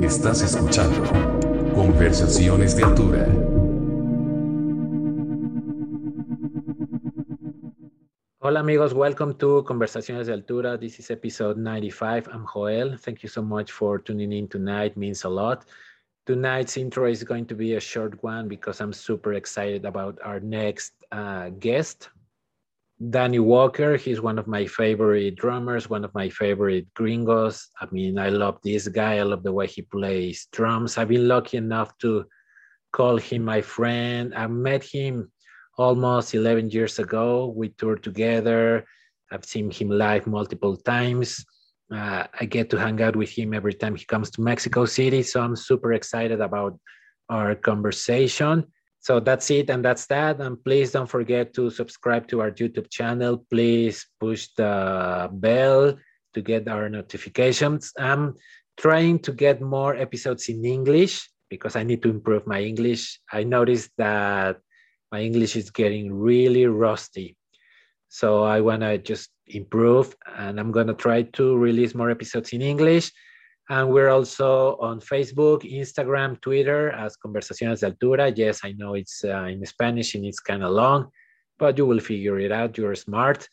Estás escuchando Conversaciones de Altura. Hola amigos, welcome to Conversaciones de Altura. This is episode 95. I'm Joel. Thank you so much for tuning in tonight. Means a lot. Tonight's intro is going to be a short one because I'm super excited about our next uh, guest, Danny Walker. He's one of my favorite drummers, one of my favorite gringos. I mean, I love this guy. I love the way he plays drums. I've been lucky enough to call him my friend. I met him almost 11 years ago. We toured together. I've seen him live multiple times. Uh, I get to hang out with him every time he comes to Mexico City. So I'm super excited about our conversation. So that's it, and that's that. And please don't forget to subscribe to our YouTube channel. Please push the bell to get our notifications. I'm trying to get more episodes in English because I need to improve my English. I noticed that my English is getting really rusty. So I want to just improve, and I'm going to try to release more episodes in English. And we're also on Facebook, Instagram, Twitter as Conversaciones de Altura. Yes, I know it's uh, in Spanish and it's kind of long, but you will figure it out. You're smart.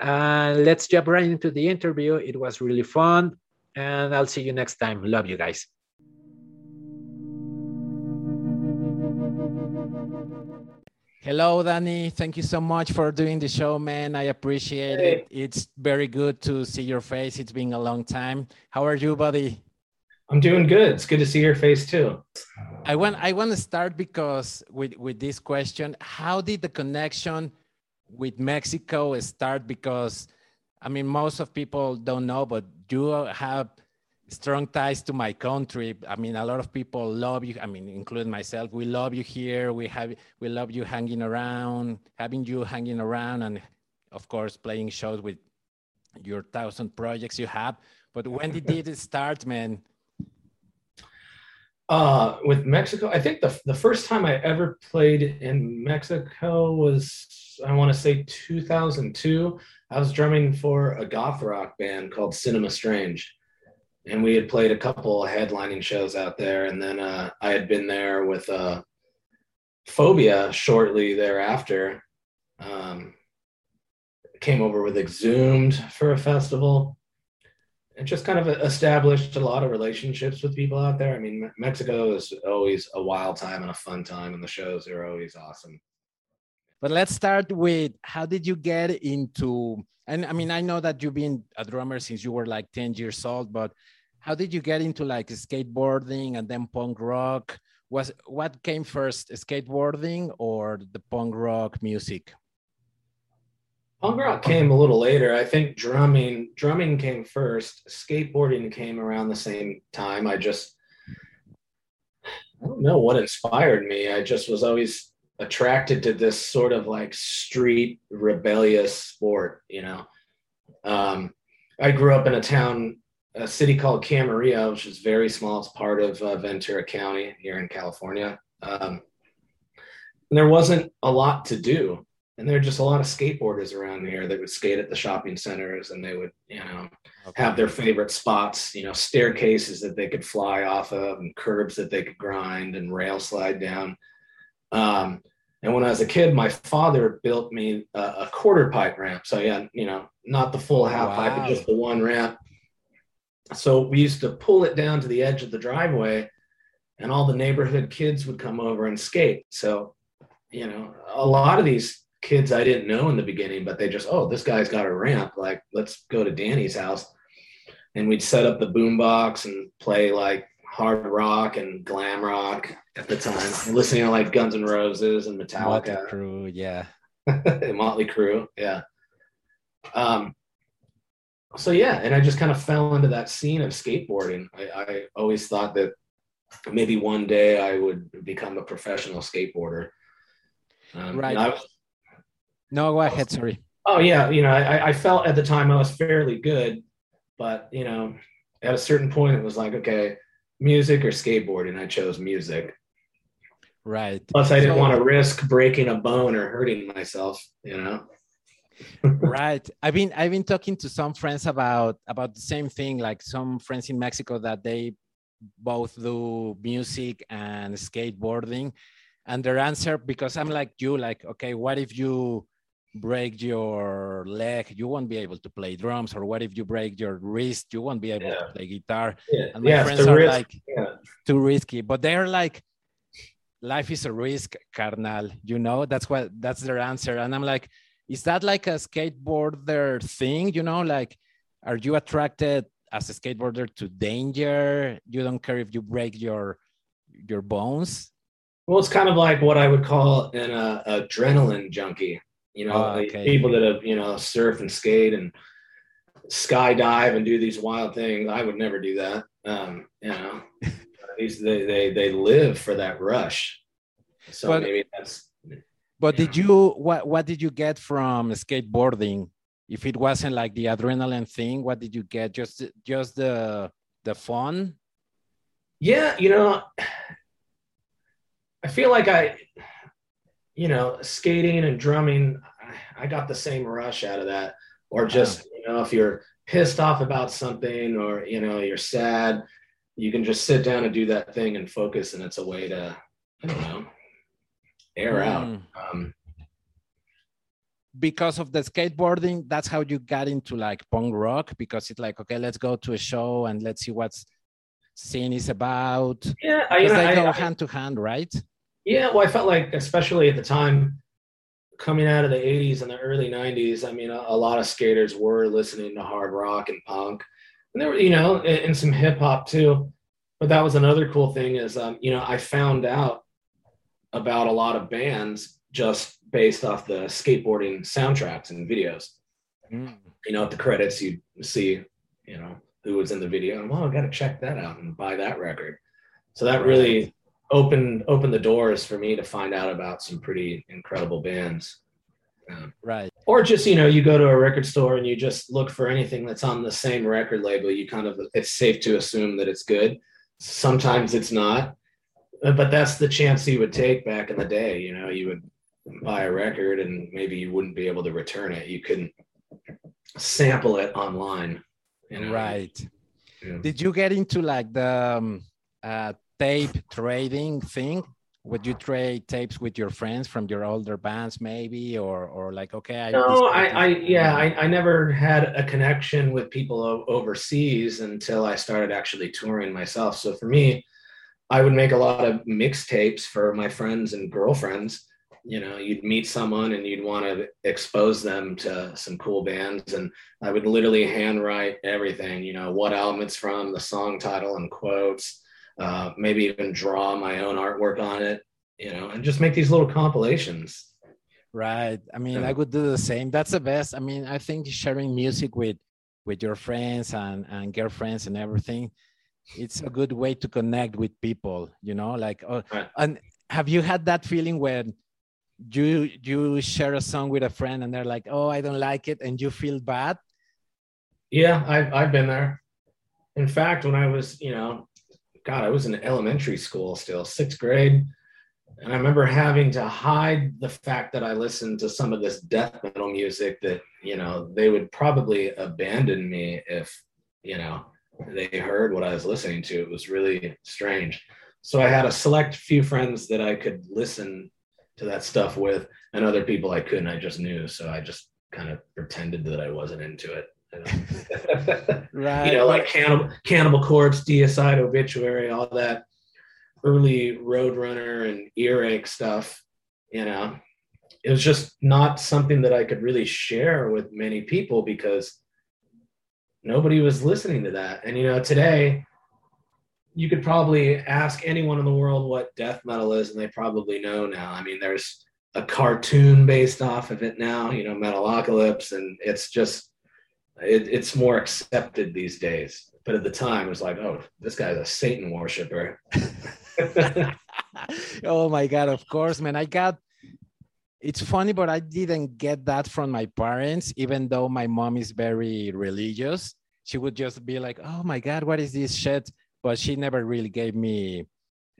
And uh, let's jump right into the interview. It was really fun. And I'll see you next time. Love you guys. Hello, Danny. Thank you so much for doing the show, man. I appreciate hey. it. It's very good to see your face. It's been a long time. How are you, buddy? I'm doing good. It's good to see your face too. I want I want to start because with with this question, how did the connection with Mexico start? Because I mean, most of people don't know, but you have strong ties to my country. I mean, a lot of people love you. I mean, including myself, we love you here. We have, we love you hanging around, having you hanging around, and of course, playing shows with your thousand projects you have. But when did it start, man? Uh, with Mexico, I think the the first time I ever played in Mexico was I want to say 2002. I was drumming for a goth rock band called Cinema Strange and we had played a couple headlining shows out there and then uh, i had been there with uh, phobia shortly thereafter. Um, came over with exhumed for a festival. And just kind of established a lot of relationships with people out there. I mean mexico is always a wild time and a fun time and the shows are always awesome but let's start with how did you get into and i mean i know that you've been a drummer since you were like 10 years old but how did you get into like skateboarding and then punk rock? Was what came first skateboarding or the punk rock music? Punk rock came a little later. I think drumming drumming came first. Skateboarding came around the same time. I just i don't know what inspired me. I just was always attracted to this sort of like street rebellious sport you know um, i grew up in a town a city called Camarillo, which is very small. It's part of uh, Ventura County here in California. Um, and there wasn't a lot to do. And there were just a lot of skateboarders around here that would skate at the shopping centers and they would, you know, have their favorite spots, you know, staircases that they could fly off of and curbs that they could grind and rail slide down. Um, and when I was a kid, my father built me a, a quarter pipe ramp. So yeah, you know, not the full half wow. pipe, but just the one ramp so we used to pull it down to the edge of the driveway and all the neighborhood kids would come over and skate so you know a lot of these kids i didn't know in the beginning but they just oh this guy's got a ramp like let's go to danny's house and we'd set up the boombox and play like hard rock and glam rock at the time and listening to like guns and roses and metallica motley crue yeah motley crue yeah um so yeah, and I just kind of fell into that scene of skateboarding. I, I always thought that maybe one day I would become a professional skateboarder. Um, right. Was, no, go ahead. Sorry. Oh yeah, you know, I, I felt at the time I was fairly good, but you know, at a certain point it was like, okay, music or skateboarding. I chose music. Right. Plus, I didn't want to risk breaking a bone or hurting myself. You know. right. I've been I've been talking to some friends about about the same thing. Like some friends in Mexico that they both do music and skateboarding, and their answer because I'm like you, like okay, what if you break your leg, you won't be able to play drums, or what if you break your wrist, you won't be able yeah. to play guitar. Yeah. And my yeah, friends are risk. like too risky, but they're like, life is a risk, carnal. You know, that's what that's their answer. And I'm like, is that like a skateboarder thing? You know, like, are you attracted as a skateboarder to danger? You don't care if you break your your bones. Well, it's kind of like what I would call an uh, adrenaline junkie. You know, Oh, okay. people that have you know surf and skate and skydive and do these wild things. I would never do that. Um, you know, these they, they they live for that rush. So Well- maybe that's But Yeah. did you what what did you get from skateboarding? If it wasn't like the adrenaline thing, what did you get? Just just the the fun? Yeah, you know, I feel like I, you know, skating and drumming, I, got the same rush out of that. Or just, you know, if you're pissed off about something or, you know, you're sad, you can just sit down and do that thing and focus. And it's a way to, I don't know, air out. Mm. Um, because of the skateboarding, that's how you got into like punk rock because it's like, okay, let's go to a show and let's see what's scene is about. yeah, I, you know, they I- go I- hand to hand, right? Yeah, well, I felt like, especially at the time, coming out of the 80s and the early 90s, I mean, a, a lot of skaters were listening to hard rock and punk. And there were, you know, and, and some hip hop too. But that was another cool thing is, um, you know, I found out about a lot of bands just based off the skateboarding soundtracks and videos. Mm. You know, at the credits, you see, you know, who was in the video. And, well, I got to check that out and buy that record. So that really opened opened the doors for me to find out about some pretty incredible bands. Um, Right. or just you know you go to a record store and you just look for anything that's on the same record label you kind of it's safe to assume that it's good sometimes it's not Uh, but that's the chance you would take back in the day you know you would buy a record and maybe you wouldn't be able to return it you couldn't sample it online you know? Right. Yeah. Did you get into like the um, uh, tape trading thing? Would you trade tapes with your friends from your older bands, maybe, or or like okay? I, No, I, I yeah, I, I never had a connection with people overseas until I started actually touring myself. So for me, I would make a lot of mixtapes for my friends and girlfriends. You know, you'd meet someone and you'd want to expose them to some cool bands, and I would literally handwrite everything. You know, what album it's from, the song title and quotes. Uh, maybe even draw my own artwork on it. You know, and just make these little compilations. Right. I mean, Yeah. I would do the same. That's the best. I mean, I think sharing music with with your friends and and girlfriends and everything, it's a good way to connect with people. You know, like oh, Right. and have you had that feeling when you you share a song with a friend and they're like, oh, I don't like it, and you feel bad? Yeah, I've I've been there. In fact, when I was, you know, God, I was in elementary school still, sixth grade, and I remember having to hide the fact that I listened to some of this death metal music that, you know, they would probably abandon me if, you know, they heard what I was listening to. It was really strange. So I had a select few friends that I could listen to that stuff with, and other people I couldn't. I just knew, so I just kind of pretended that I wasn't into it. You know? Right. you know, like Cannibal, Cannibal Corpse, Deicide, Obituary, all that early Roadrunner and Earache stuff. You know, it was just not something that I could really share with many people because nobody was listening to that. And you know, today you could probably ask anyone in the world what death metal is, and they probably know now. I mean, there's a cartoon based off of it now, you know, Metalocalypse, and it's just it, it's more accepted these days. But at the time, it was like, oh, this guy's a Satan worshiper. oh my god of course man i got it's funny but i didn't get that from my parents even though my mom is very religious she would just be like oh my god what is this shit but she never really gave me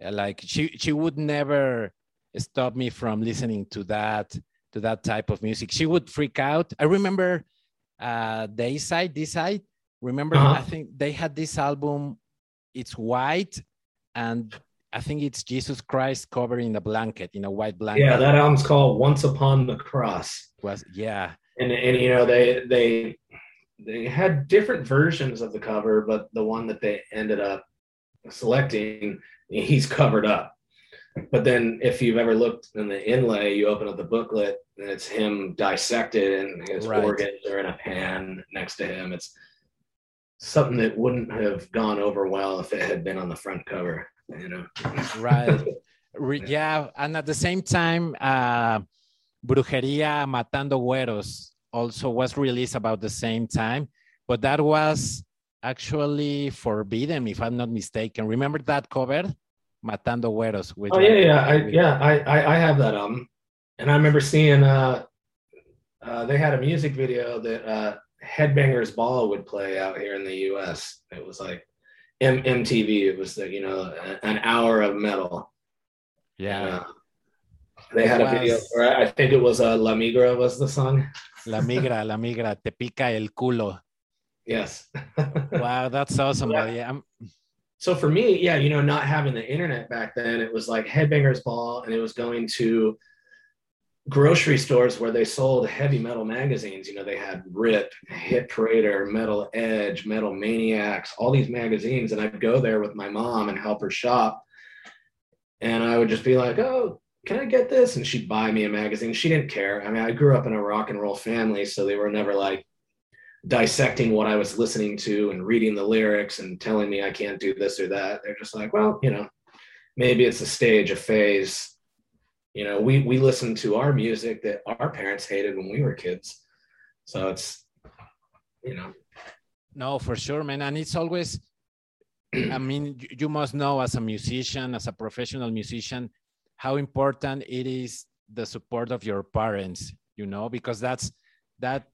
uh, like she she would never stop me from listening to that to that type of music. She would freak out. I remember uh Deicide, this side. Remember, Uh-huh. I think they had this album, it's white, and I think it's Jesus Christ covered in a blanket, in a white blanket. Yeah, that album's called Once Upon the Cross. was yeah. and and you know they they they had different versions of the cover but the one that they ended up selecting he's covered up but then if you've ever looked in the inlay you open up the booklet and it's him dissected and his Right. organs are in a pan next to him. It's something that wouldn't have gone over well if it had been on the front cover you know? Right. Yeah and at the same time uh brujeria matando güeros also was released about the same time but that was actually forbidden if i'm not mistaken. Remember that cover matando güeros Oh yeah, yeah, I, yeah. I, I I have that album, and I remember seeing uh, uh, they had a music video that uh, Headbangers Ball would play out here in the U.S. It was like M- MTV. It was the you know an hour of metal. yeah Uh, they had a video, Was- or I think it was uh, La Migra was the song. la migra la migra te pica el culo Yes. wow that's awesome Yeah. I'm, so for me, yeah, you know, not having the internet back then, it was like Headbangers Ball, and it was going to grocery stores where they sold heavy metal magazines. You know, they had Rip, Hit Parader, Metal Edge, Metal Maniacs, all these magazines, and I'd go there with my mom and help her shop, and I would just be like, "Oh, can I get this?" And she'd buy me a magazine. She didn't care. I mean, I grew up in a rock and roll family, so they were never like dissecting what I was listening to and reading the lyrics and telling me I can't do this or that. They're just like, well, you know, maybe it's a stage, a phase. You know, we we listen to our music that our parents hated when we were kids. So it's you know, No, for sure, man. And it's always, I mean, you, you must know as a musician, as a professional musician, how important it is the support of your parents, you know, because that's that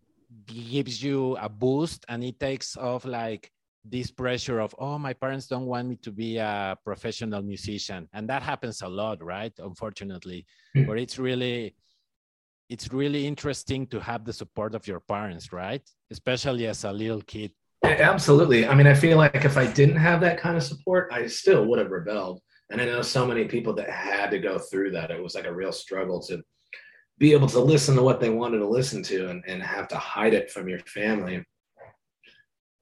gives you a boost and it takes off like this pressure of, oh, my parents don't want me to be a professional musician. And that happens a lot, right? Unfortunately. Mm. But it's really, it's really interesting to have the support of your parents, right? Especially as a little kid. absolutely. I mean, I feel like if I didn't have that kind of support, I still would have rebelled. And I know so many people that had to go through that. It was like a real struggle to be able to listen to what they wanted to listen to and, and have to hide it from your family.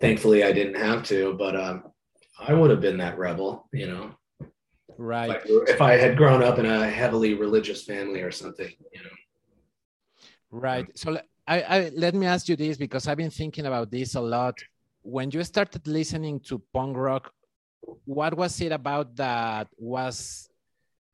Thankfully, I didn't have to, but um, I would have been that rebel, you know, Right. like if I had grown up in a heavily religious family or something, you know. Right. So I, I let me ask you this because I've been thinking about this a lot. When you started listening to punk rock, what was it about that was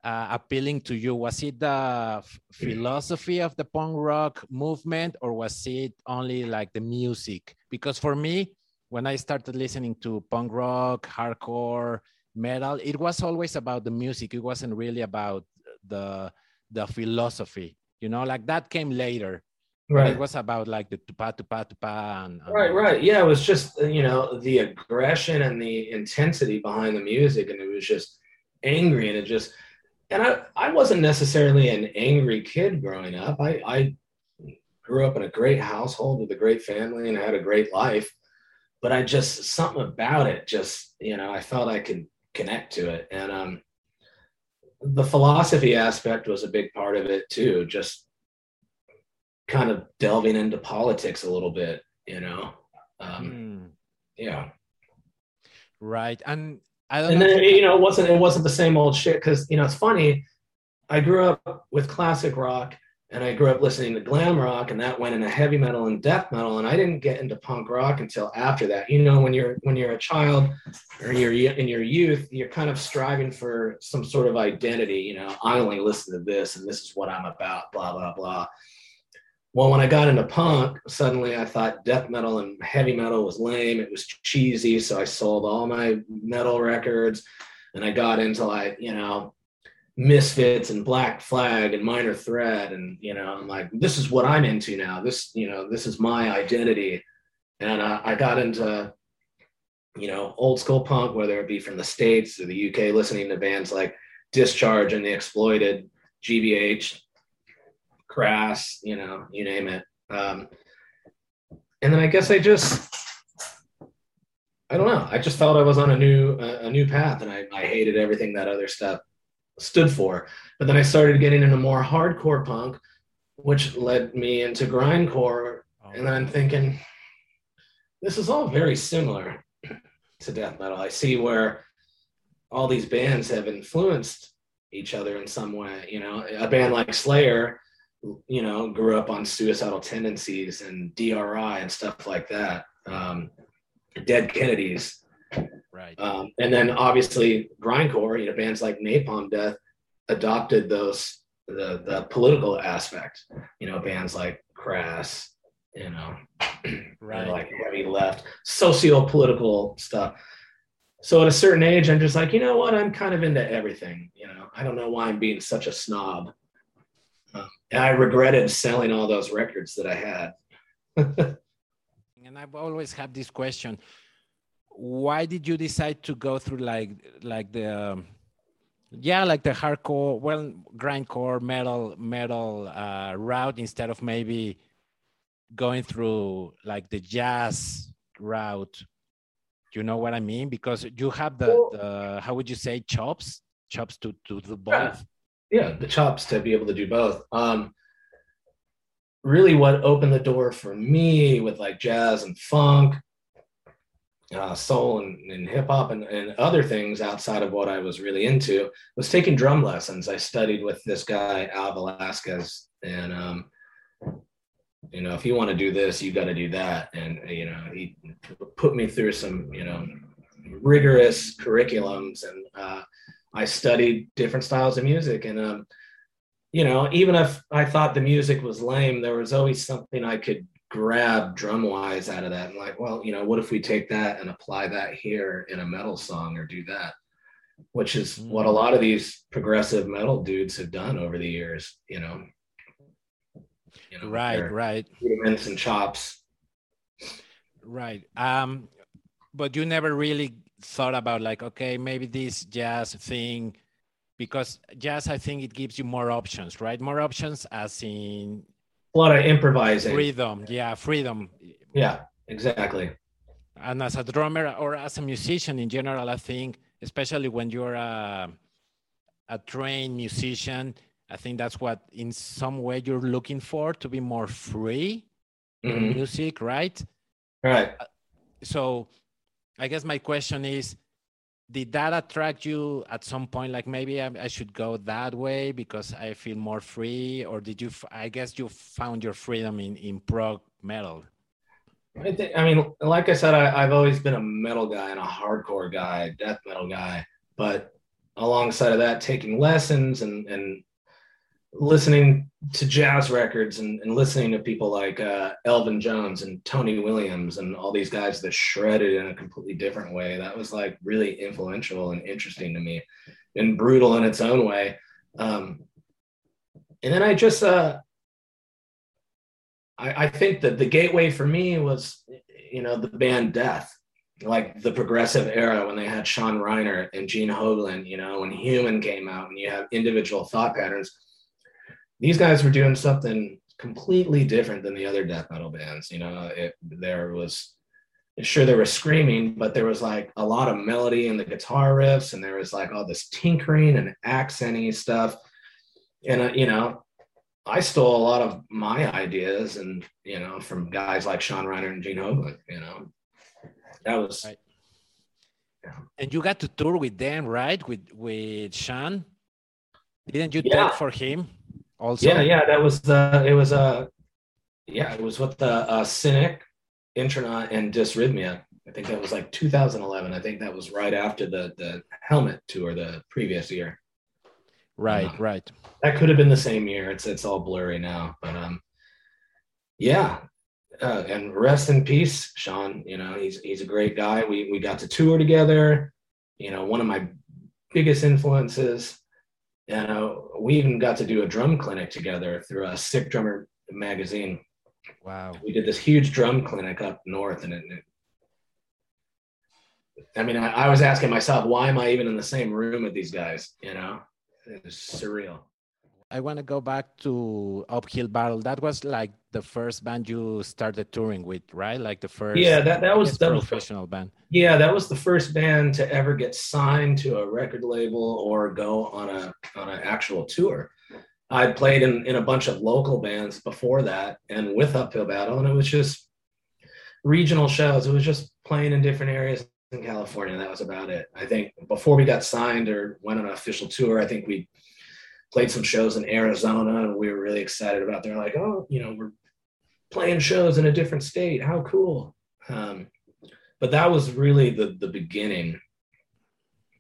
uh, appealing to you? Was it the philosophy of the punk rock movement, or was it only like the music? Because for me, when I started listening to punk rock, hardcore, metal, it was always about the music. It wasn't really about the the philosophy. You know, like that came later. Right. It was about like the tupa tupa tupa and, and Right, right. Yeah, it was just you know the aggression and the intensity behind the music, and it was just angry, and it just and I I wasn't necessarily an angry kid growing up. I I grew up in a great household with a great family and had a great life, but I just something about it just you know I felt I could connect to it, and um the philosophy aspect was a big part of it too. Just kind of delving into politics a little bit, you know. Um, Mm, yeah, right. And I don't and know. then you know, it wasn't it wasn't the same old shit because you know it's funny. I grew up with classic rock, and I grew up listening to glam rock, and that went into heavy metal and death metal, and I didn't get into punk rock until after that. You know, when you're when you're a child or you're in your youth, you're kind of striving for some sort of identity. You know, I only listen to this, and this is what I'm about. Blah blah blah. Well, when I got into punk, suddenly I thought death metal and heavy metal was lame. It was cheesy. So I sold all my metal records and I got into like, you know, Misfits and Black Flag and Minor Threat. And, you know, I'm like, this is what I'm into now. This, you know, this is my identity. And uh, I got into, you know, old school punk, whether it be from the States or the UK, listening to bands like Discharge and The Exploited, GBH, Crass, you know, you name it. Um, and then I guess I just I don't know. I just felt I was on a new a, a new path, and I, I hated everything that other stuff stood for. But then I started getting into more hardcore punk, which led me into grindcore. Oh. And then I'm thinking, this is all very similar to death metal. I see where all these bands have influenced each other in some way. You know, a band like Slayer, you know, grew up on suicidal tendencies and DRI and stuff like that. Um, Dead Kennedys. Right. Um, and then obviously grindcore, you know, bands like Napalm Death adopted those the the political aspect. You know, bands like Crass, you know, right, like heavy left, socio-political stuff. So at a certain age, I'm just like, you know what? I'm kind of into everything. You know, I don't know why I'm being such a snob. And I regretted selling all those records that I had. and I've always had this question: Why did you decide to go through like like the um, yeah like the hardcore, well, grindcore metal metal uh, route instead of maybe going through like the jazz route? You know what I mean? Because you have the, the how would you say chops chops to to do both. Yeah. the chops to be able to do both. Um, really what opened the door for me with like jazz and funk, uh, soul and, and hip hop and, and other things outside of what I was really into was taking drum lessons. I studied with this guy, Al Velasquez, and, um, you know, if you want to do this, you got to do that. And, you know, he put me through some, you know, rigorous curriculums and, uh, I studied different styles of music and, um, you know, even if I thought the music was lame, there was always something I could grab drum wise out of that. And like, well, you know, what if we take that and apply that here in a metal song or do that? Which is mm. what a lot of these progressive metal dudes have done over the years, you know. You know right, right. Rudiments and chops. Right. Um, but you never really thought about like, okay, maybe this jazz thing because jazz i think it gives you more options right? More options as in a lot of improvising. Freedom yeah freedom. Yeah exactly. And as a drummer or as a musician in general i think especially when you're a, a trained musician i think that's what in some way you're looking for to be more free mm-hmm. in music right? Right. So i guess my question is did that attract you at some point? Like maybe I, I, should go that way because i feel more free or did you i guess you found your freedom in in prog metal. I think i mean like i said I, i've always been a metal guy and a hardcore guy death metal guy but alongside of that taking lessons and and listening to jazz records and, and listening to people like uh, Elvin Jones and Tony Williams and all these guys that shredded in a completely different way. That was like really influential and interesting to me and brutal in its own way. Um, and then I just, uh, I, I think that the gateway for me was, you know, the band Death like the progressive era when they had Sean Reinert and Gene Hoglan, you know, when Human came out and you have individual thought patterns these guys were doing something completely different than the other death metal bands. You know, it, there was sure there was screaming, but there was like a lot of melody in the guitar riffs, and there was like all this tinkering and accenting stuff. And uh, you know, I stole a lot of my ideas, and you know, from guys like Sean Reinert and Gene Hoglan. You know, that was. Right. Yeah. And you got to tour with them, right? With with Sean, didn't you yeah. take for him? Also? Yeah yeah that was the it was uh yeah it was with the uh cynic intronaut and dysrhythmia. I think that was like 2011 i think that was right after the the helmet tour the previous year. Right um, right. that could have been the same year. It's it's all blurry now but um yeah uh, and rest in peace sean. You know he's he's a great guy. We we got to tour together. You know one of my biggest influences uh, we even got to do a drum clinic together through a Sick Drummer magazine. Wow. We did this huge drum clinic up north, and it, it I mean, I, I, was asking myself, why am I even in the same room with these guys? You know, it was surreal. I want to go back to Uphill Battle. That was like the first band you started touring with, right? Like the first. Yeah, that that was that professional was, band. Yeah, that was the first band to ever get signed to a record label or go on a on an actual tour. I played in in a bunch of local bands before that, and with Uphill Battle, and it was just regional shows. It was just playing in different areas in California. That was about it. I think before we got signed or went on an official tour, I think we played some shows in Arizona and we were really excited about. They're like, oh, you know, we're playing shows in a different state. How cool! Um, but that was really the the beginning.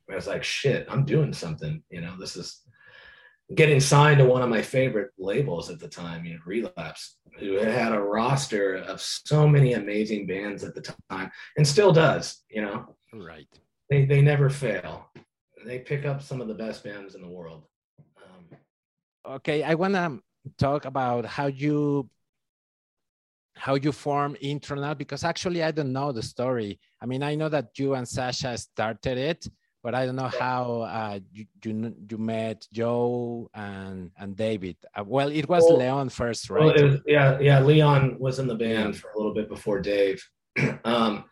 I was like, shit, I'm doing something. You know, this is getting signed to one of my favorite labels at the time, you know, Relapse, who had a roster of so many amazing bands at the time and still does, you know. Right. They they never fail. They pick up some of the best bands in the world. Okay, I want to talk about how you how you form Intronaut because actually I don't know the story. I mean, I know that you and Sasha started it, but I don't know how uh, you, you, you met Joe and and David. Uh, well, it was well, Leon first, right? Well, was, yeah, yeah. Leon was in the band for a little bit before Dave. um,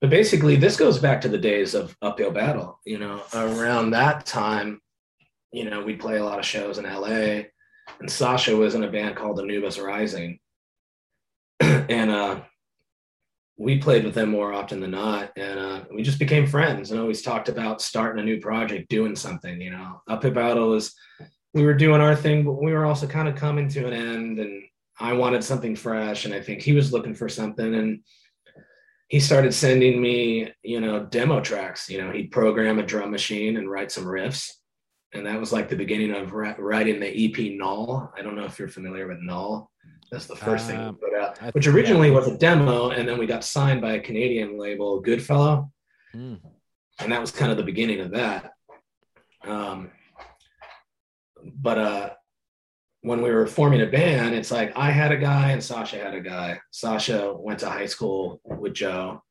but basically, this goes back to the days of Uphill Battle. You know, around that time, you know, we'd play a lot of shows in LA, and Sasha was in a band called Anubis Rising, and uh, we played with them more often than not, and uh, we just became friends and always talked about starting a new project, doing something. You know, Uphill Battle was we were doing our thing, but we were also kind of coming to an end, and I wanted something fresh, and I think he was looking for something, and he started sending me, you know, demo tracks. You know, he'd program a drum machine and write some riffs, and that was like the beginning of writing the EP Null. I don't know if you're familiar with Null. That's the first thing we um, put out, which originally was a demo, and then we got signed by a Canadian label, Goodfellow, mm. and that was kind of the beginning of that. Um, but uh, when we were forming a band, it's like I had a guy and Sasha had a guy. Sasha went to high school with Joe.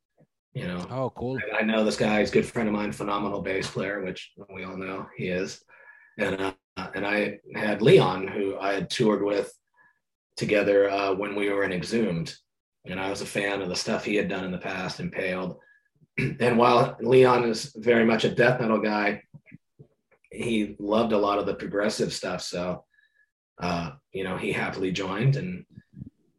You know. Oh, cool. I know this guy. He's a good friend of mine, phenomenal bass player, which we all know he is. And uh, and I had Leon, who I had toured with together uh, when we were in Exhumed. And I was a fan of the stuff he had done in the past, Impaled. and while Leon is very much a death metal guy, he loved a lot of the progressive stuff. So, uh, you know, he happily joined and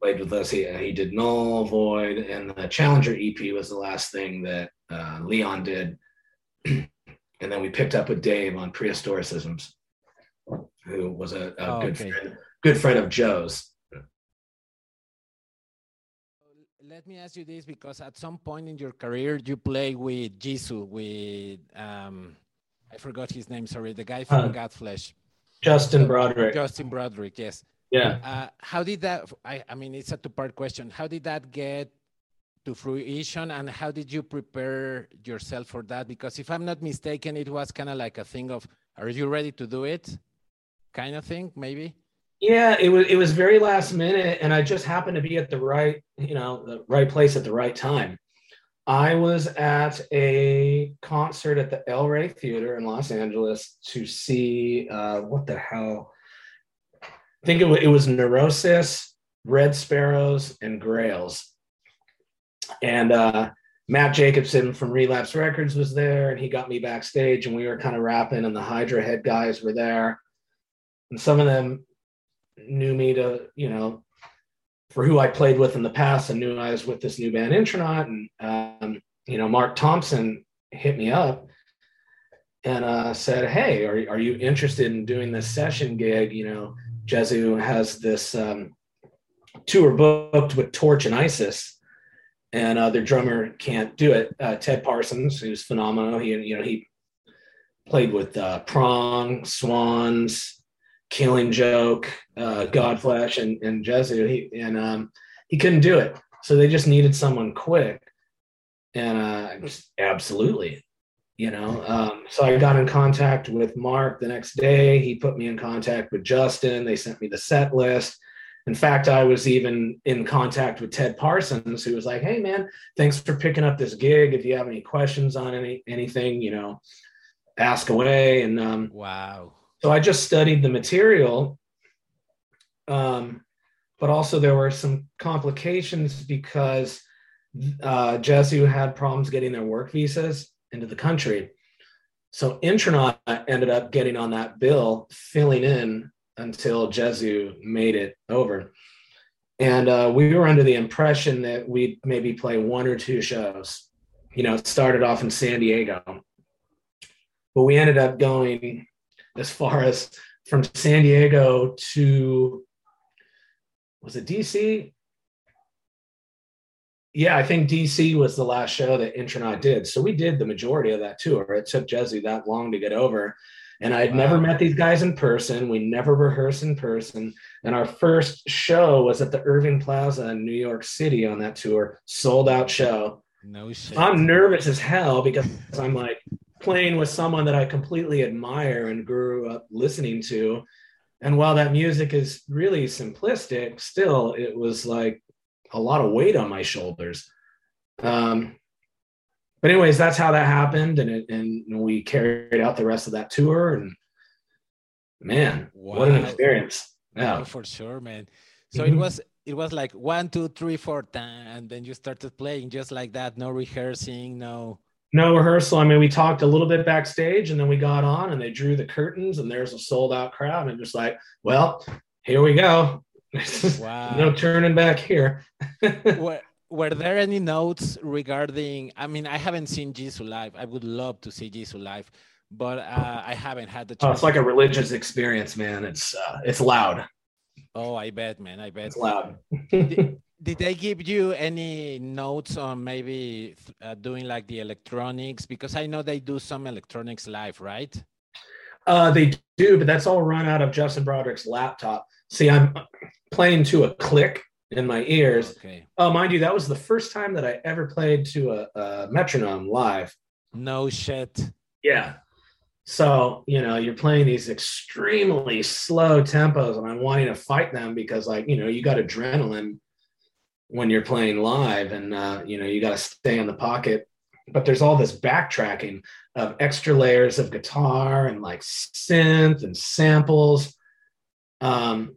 played with us. He, he did Null, Void, and the Challenger EP was the last thing that uh, Leon did. and then we picked up with Dave on Prehistoricisms, who was a, a oh, good okay. friend, good friend of Joe's. let me ask you this because at some point in your career you play with Jesu, with um, I forgot his name. Sorry, the guy from uh, Godflesh. Justin Broadrick. Justin Broadrick. Yes. Yeah. Uh, how did that? I, I mean, it's a two-part question. How did that get to fruition, and how did you prepare yourself for that? Because if I'm not mistaken, it was kind of like a thing of, "Are you ready to do it?" kind of thing, maybe. Yeah, it was it was very last minute, and I just happened to be at the right, you know, the right place at the right time. I was at a concert at the El Rey Theater in Los Angeles to see uh, what the hell. I think it, it was Neurosis, Red Sparowes, and Grails. And uh, Matt Jacobson from Relapse Records was there, and he got me backstage, and we were kind of rapping, and the Hydra Head guys were there. And some of them knew me to, you know, for who I played with in the past and knew I was with this new band Intronaut. And, um, you know, Mark Thompson hit me up and uh, said, Hey, are, are you interested in doing this session gig? You know, Jesu has this um, tour booked with Torche and Isis and uh, their drummer can't do it. Uh, Ted Parsons, who's phenomenal. He, you know, he played with uh, Prong, Swans, Killing Joke, uh, Godflesh, and and Jesu. He and um, he couldn't do it, so they just needed someone quick. And uh, absolutely, you know. Um, so I got in contact with Mark the next day. He put me in contact with Justin. They sent me the set list. In fact, I was even in contact with Ted Parsons, who was like, "Hey, man, thanks for picking up this gig. If you have any questions on any anything, you know, ask away." And um, wow, so I just studied the material Um, but also there were some complications because uh, Jesu had problems getting their work visas into the country. So Intronaut ended up getting on that bill, filling in until Jesu made it over. And uh, we were under the impression that we'd maybe play one or two shows. You know, it started off in San Diego, but we ended up going as far as from San Diego to was it DC? Yeah, I think DC was the last show that Intronaut did. So we did the majority of that tour. It took Jesu that long to get over. And I'd wow. never met these guys in person. We never rehearsed in person. And our first show was at the Irving Plaza in New York City on that tour, sold out show. No shit. I'm nervous as hell because I'm like playing with someone that I completely admire and grew up listening to. And while that music is really simplistic, still it was like a lot of weight on my shoulders. Um, but anyways, that's how that happened, and it, and we carried out the rest of that tour. And man, wow. what an experience! Yeah, for sure, man. So mm-hmm. it was it was like one, two, three, four, and then you started playing just like that, no rehearsing, no no rehearsal. I mean, we talked a little bit backstage and then we got on and they drew the curtains and there's a sold out crowd and just like, well, here we go. Wow. no turning back here. were, were there any notes regarding? I mean, I haven't seen Jesus live. I would love to see Jesus live, but uh, I haven't had the chance. Oh, it's like a religious experience, man. It's uh, it's loud. Oh, I bet, man. I bet. It's loud. did they give you any notes on maybe uh, doing like the electronics because i know they do some electronics live right uh, they do but that's all run out of justin broadrick's laptop see i'm playing to a click in my ears. Okay. Oh mind you that was the first time that i ever played to a, a metronome live. No shit. Yeah. So, you know, you're playing these extremely slow tempos and I'm wanting to fight them because like, you know, you got adrenaline when you're playing live and uh, you know you got to stay in the pocket. But there's all this backtracking of extra layers of guitar and like synth and samples. Um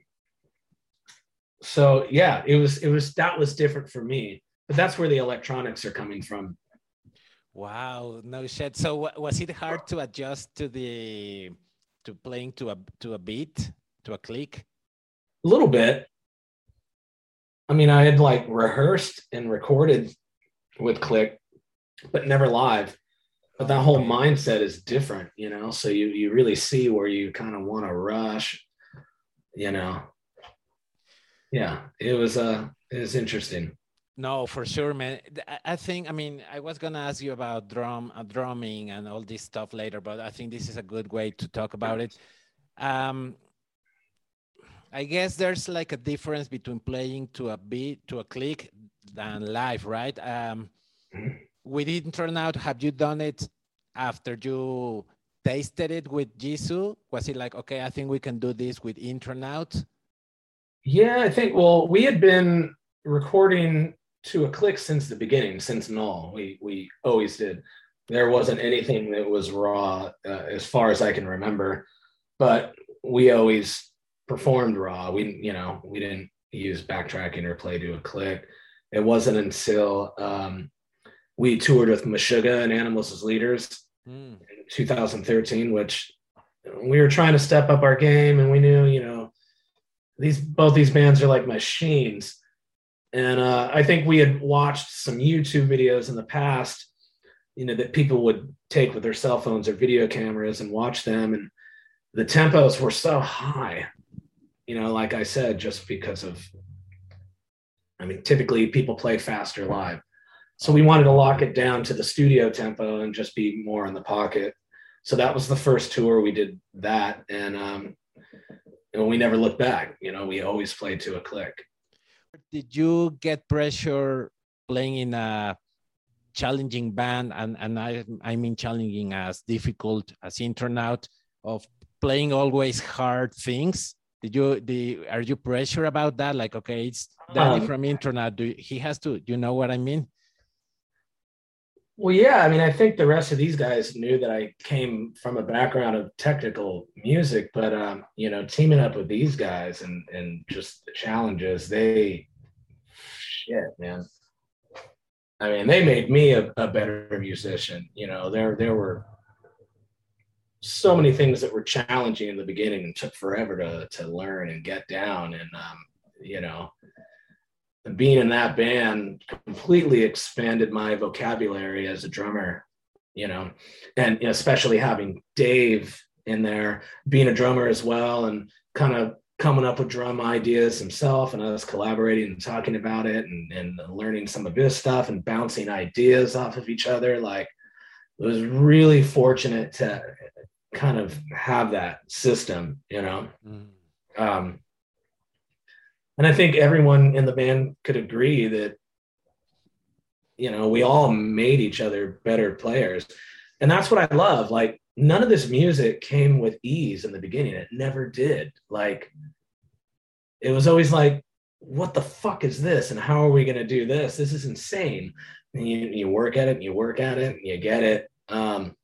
so yeah it was it was that was different for me but that's where the electronics are coming from wow no shit so was it hard to adjust to the to playing to a to a beat to a click a little bit I mean, I had like rehearsed and recorded with Click, but never live. But that whole mindset is different, you know. So you you really see where you kind of want to rush, you know. Yeah, it was uh it was interesting. No, for sure, man. I think I mean I was gonna ask you about drum, uh, drumming, and all this stuff later, but I think this is a good way to talk about it. Um, I guess there's like a difference between playing to a beat, to a click, than live, right? Um, with Intronaut, have you done it after you tasted it with Jesu? Was it like, okay, I think we can do this with Intronaut? Yeah, I think, well, we had been recording to a click since the beginning, since null. We, we always did. There wasn't anything that was raw uh, as far as I can remember, but we always performed raw. We, you know, we didn't use backtracking or play to a click. It wasn't until um, we toured with Meshuggah and Animals as Leaders mm. in 2013, which we were trying to step up our game, and we knew, you know, these both these bands are like machines. And uh, I think we had watched some YouTube videos in the past, you know, that people would take with their cell phones or video cameras and watch them, and the tempos were so high you know, like I said, just because of, I mean, typically people play faster live. So we wanted to lock it down to the studio tempo and just be more in the pocket. So that was the first tour we did that. And, um, and we never looked back. You know, we always played to a click. Did you get pressure playing in a challenging band? And, and I, I mean challenging as difficult as Intronaut of playing always hard things did you the are you pressure about that like okay it's Danny um, from Intronaut do he has to you know what i mean Well, yeah, I mean, I think the rest of these guys knew that I came from a background of technical music, but um, you know, teaming up with these guys and and just the challenges, they shit, man. I mean, they made me a, a better musician. You know, there there were so many things that were challenging in the beginning and took forever to to learn and get down. And um, you know, being in that band completely expanded my vocabulary as a drummer. You know, and especially having Dave in there, being a drummer as well, and kind of coming up with drum ideas himself and us collaborating and talking about it and, and learning some of his stuff and bouncing ideas off of each other. Like it was really fortunate to kind of have that system, you know. Mm. Um, and I think everyone in the band could agree that, you know, we all made each other better players. And that's what I love. Like, none of this music came with ease in the beginning. It never did. Like, it was always like, what the fuck is this? And how are we going to do this? This is insane. And you, you work at it and you work at it and you get it. Um,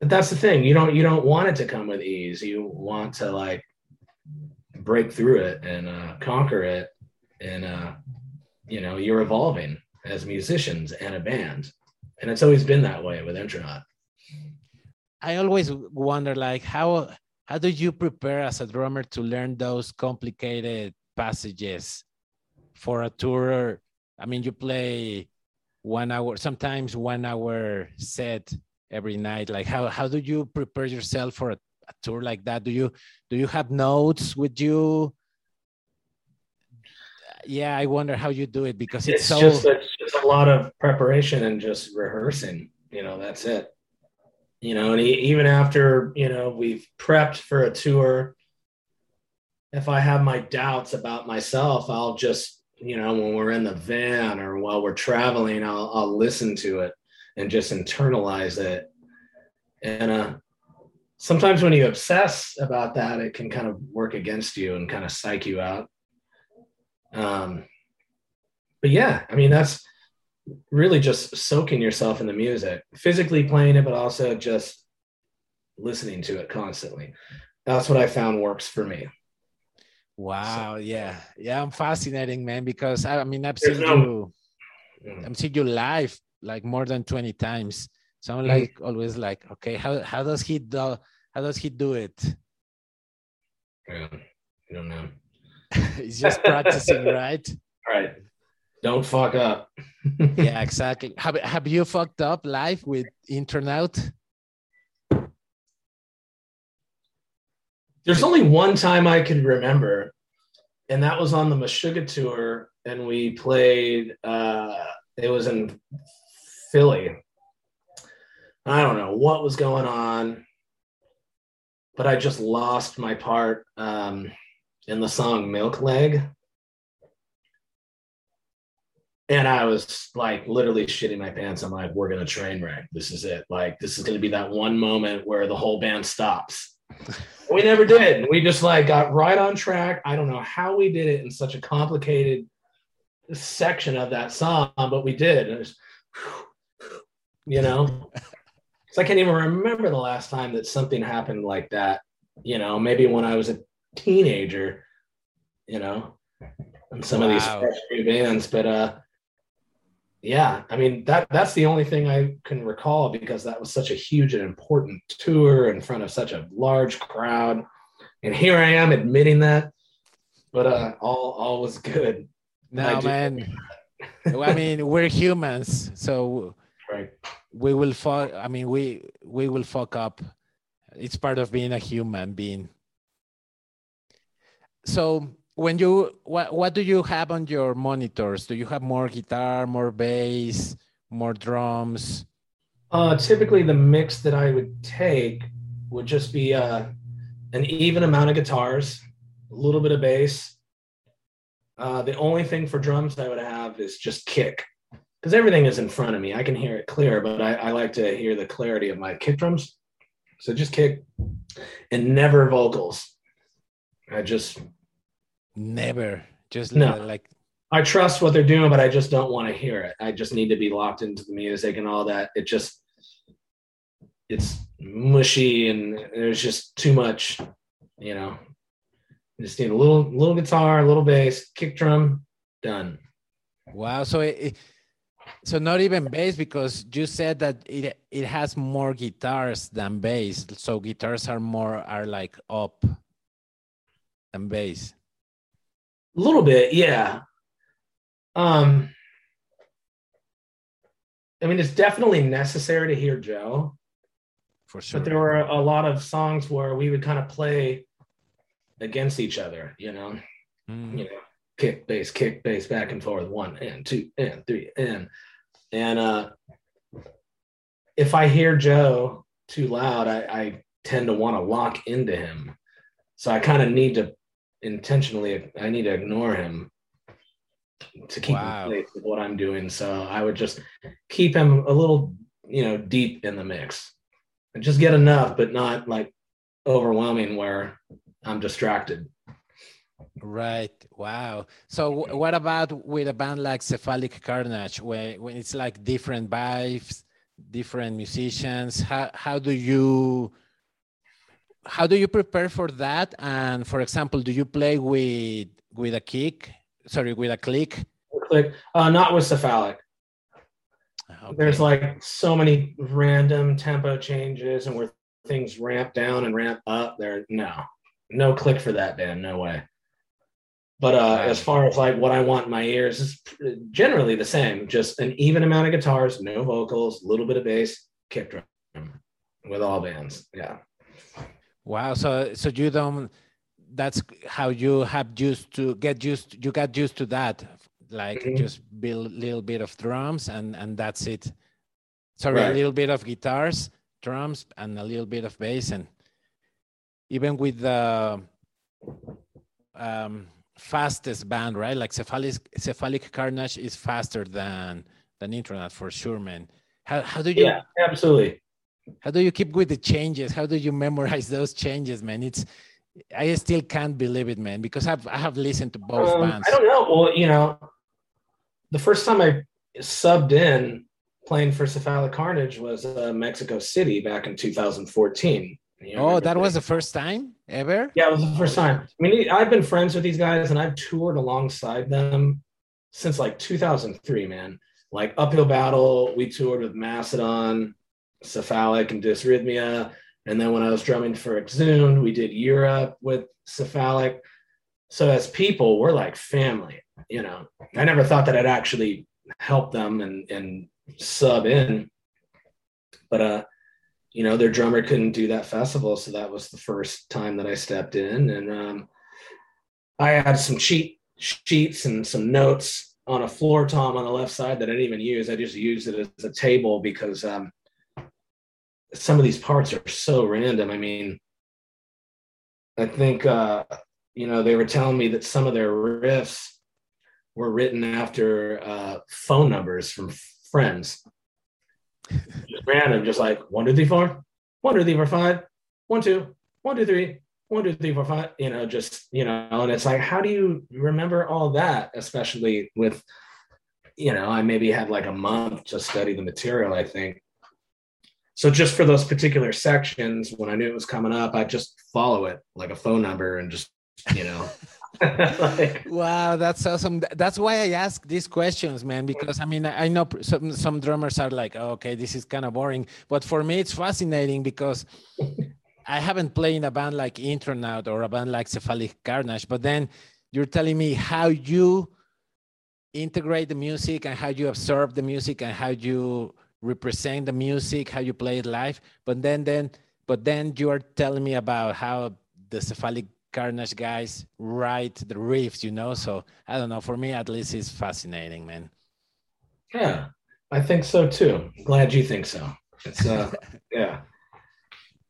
but that's the thing. You don't you don't want it to come with ease. You want to like break through it and uh, conquer it. And uh, you know, you're evolving as musicians and a band. And it's always been that way with Intronaut. I always wonder like how how do you prepare as a drummer to learn those complicated passages for a tour? I mean, you play one hour, sometimes one hour set every night like how how do you prepare yourself for a, a tour like that? Do you do you have notes with you? Yeah i wonder how you do it because it's, it's so just it's just a lot of preparation and just rehearsing you know that's it. You know and even after you know we've prepped for a tour if i have my doubts about myself i'll just you know when we're in the van or while we're traveling i'll, I'll listen to it and just internalize it. And uh, sometimes when you obsess about that, it can kind of work against you and kind of psych you out. Um, but yeah, I mean, that's really just soaking yourself in the music, physically playing it, but also just listening to it constantly. That's what I found works for me. Wow. So, yeah. Yeah. I'm fascinating, man, because I, I mean, I've seen no, you, mm. I've seen you live like more than 20 times. So I'm mm-hmm. like always like, okay, how how does he do how does he do it? Yeah, I don't know. He's just practicing, right? Right. Don't fuck up. yeah, exactly. Have have you fucked up live with Intronaut? There's only one time I can remember, and that was on the Meshuggah tour, and we played. uh It was in Philly. I don't know what was going on, but I just lost my part um, in the song Milk Leg. And I was like literally shitting my pants. I'm like, we're going to train wreck. This is it. Like, this is going to be that one moment where the whole band stops. we never did. We just like got right on track. I don't know how we did it in such a complicated section of that song, but we did. And it was, you know? So I can't even remember the last time that something happened like that, you know, maybe when I was a teenager, you know, and some wow. of these fresh bands, but uh yeah, I mean that that's the only thing I can recall because that was such a huge and important tour in front of such a large crowd. And here I am admitting that. But uh all all was good. No man. I mean, we're humans, so right. We will fuck i mean we we will fuck up. It's part of being a human being. So when you what what do you have on your monitors? Do you have more guitar more bass more drums? Uh typically the mix that i would take would just be uh an even amount of guitars a little bit of bass. Uh the only thing for drums i would have is just kick because everything is in front of me. I can hear it clear, but I, I like to hear the clarity of my kick drums. So just kick and never vocals. I just never just no. like I trust what they're doing, but I just don't want to hear it. I just need to be locked into the music and all that. It just it's mushy and there's just too much, you know. You just need a little little guitar, a little bass, kick drum, done. Wow. So it, so not even bass because you said that it it has more guitars than bass. So guitars are more are like up than bass. A little bit, yeah. Um I mean it's definitely necessary to hear Joe. For sure. But there were a lot of songs where we would kind of play against each other, you know. Mm. You know, kick, bass, kick, bass, back and forth, one and two and three and and uh if I hear Joe too loud, I, I tend to want to lock into him. So I kind of need to intentionally I need to ignore him to keep wow. with what I'm doing. So I would just keep him a little, you know, deep in the mix. And just get enough, but not like overwhelming where I'm distracted. Right. Wow. So what about with a band like Cephalic Carnage, where when it's like different vibes, different musicians? How how do you how do you prepare for that? And for example, do you play with with a kick? Sorry, with a click? Click. Uh, not with Cephalic. Okay. There's like so many random tempo changes and where things ramp down and ramp up. There, no, no click for that band. No way. But uh, as far as like what I want in my ears, is generally the same. Just an even amount of guitars, no vocals, a little bit of bass, kick drum, with all bands. Yeah. Wow. So so you don't. That's how you have used to get used. You got used to that, like mm-hmm. just build a little bit of drums and and that's it. Sorry, right. a little bit of guitars, drums, and a little bit of bass, and even with the um, fastest band, right? Like cephalic, cephalic carnage is faster than than Intronaut for sure, man. How how do you? Yeah, absolutely. How do you keep with the changes? How do you memorize those changes, man? It's I still can't believe it, man, because I've I have listened to both um, bands. I don't know. Well, you know, the first time I subbed in playing for Cephalic Carnage was uh, Mexico City back in 2014. You know, oh, that was the first time ever? Yeah, it was the first time. I mean, I've been friends with these guys and I've toured alongside them since like 2003, man. Like Uphill Battle, we toured with Mastodon, Cephalic, and Dysrhythmia. And then when I was drumming for Exhumed, we did Europe with Cephalic. So as people, we're like family, you know. I never thought that I'd actually help them and, and sub in. But uh you know, their drummer couldn't do that festival. So that was the first time that I stepped in. And um, I had some cheat sheets and some notes on a floor tom on the left side that I didn't even use. I just used it as a table because um, some of these parts are so random. I mean, I think, uh, you know, they were telling me that some of their riffs were written after uh, phone numbers from friends just random, just like one, two, three, four, one, two, three, four, five, one, two, one, two, three, one, two, three, four, five, you know, just, you know, and it's like, how do you remember all that, especially with, you know, I maybe had like a month to study the material, I think. So just for those particular sections, when I knew it was coming up, I just follow it like a phone number and just, you know, like, wow, that's awesome. That's why I ask these questions, man. Because I mean, I know some some drummers are like, oh, okay, this is kind of boring, but for me, it's fascinating because I haven't played in a band like Intronaut or a band like Cephalic Carnage. But then you're telling me how you integrate the music and how you absorb the music and how you represent the music, how you play it live. But then, then, but then you are telling me about how the Cephalic Carnage guys write the riffs, you know. So I don't know. For me, at least, it's fascinating, man. Yeah, I think so too. Glad you think so. It's uh, yeah.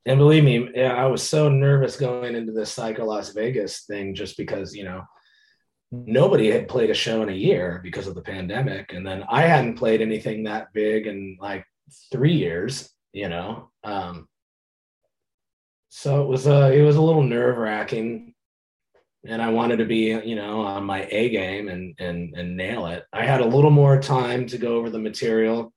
And believe me, yeah, I was so nervous going into this Psycho Las Vegas thing just because you know nobody had played a show in a year because of the pandemic, and then I hadn't played anything that big in like three years. You know, um, so it was uh, it was a little nerve wracking, and I wanted to be, you know, on my A game and and and nail it. I had a little more time to go over the material.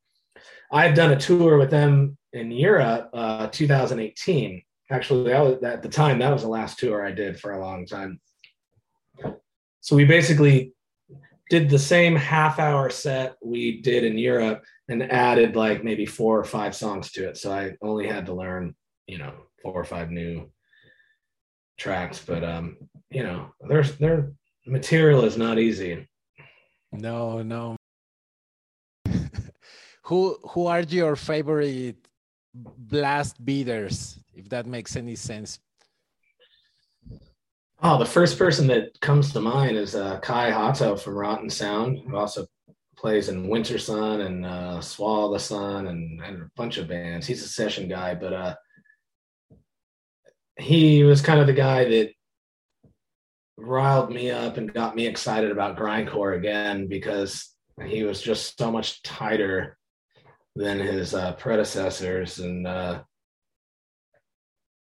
I've done a tour with them in Europe, uh, 2018. Actually, that was at the time that was the last tour I did for a long time. So we basically did the same half hour set we did in Europe and added like maybe four or five songs to it. So I only had to learn, you know, four or five new tracks, but um, you know, there's their material is not easy. No, no. who who are your favorite blast beaters, if that makes any sense? Oh, the first person that comes to mind is uh, Kai Hahto from Rotten Sound, who also plays in Wintersun and uh, Swallow the Sun and, and, a bunch of bands. He's a session guy, but uh, he was kind of the guy that riled me up and got me excited about grindcore again because he was just so much tighter than his uh, predecessors and uh,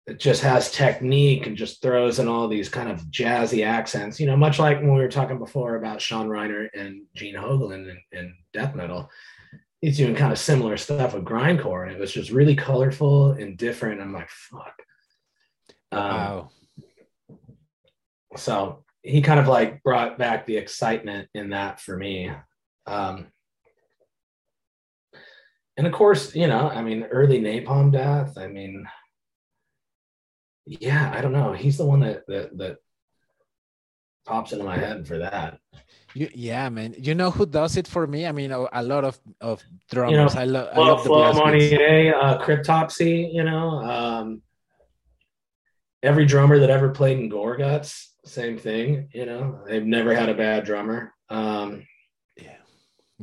it just has technique and just throws in all these kind of jazzy accents you know much like when we were talking before about Sean Reinert and gene hoglan in death metal. He's doing kind of similar stuff with grindcore and it was just really colorful and different. I'm like fuck um, wow. So he kind of like brought back the excitement in that for me. Um, and of course, you know, I mean, early Napalm Death. I mean, yeah, I don't know. He's the one that that that pops into my head for that. You, yeah, man. You know who does it for me? I mean, a, a lot of of drummers. You know, I, lo- I love Flo Mounier, uh, Cryptopsy. You know, um, every drummer that ever played in Gorguts, same thing. You know, they've never had a bad drummer. Um, yeah,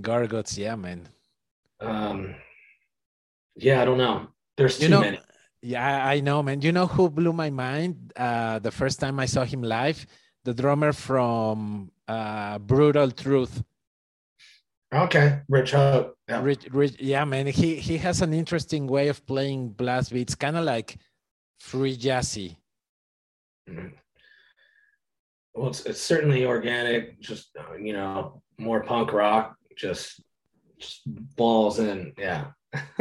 Gorguts, yeah, man. Um, yeah, I don't know. There's you too know, many. Yeah, I know, man. You know who blew my mind uh, the first time I saw him live? The drummer from uh, Brutal Truth. Okay, Rich Hoak. Yeah. Rich, Rich, yeah, man. He he has an interesting way of playing blast beats, kind of like free jazzy. Mm-hmm. Well, it's, it's certainly organic, just, you know, more punk rock, just, just balls in. Yeah.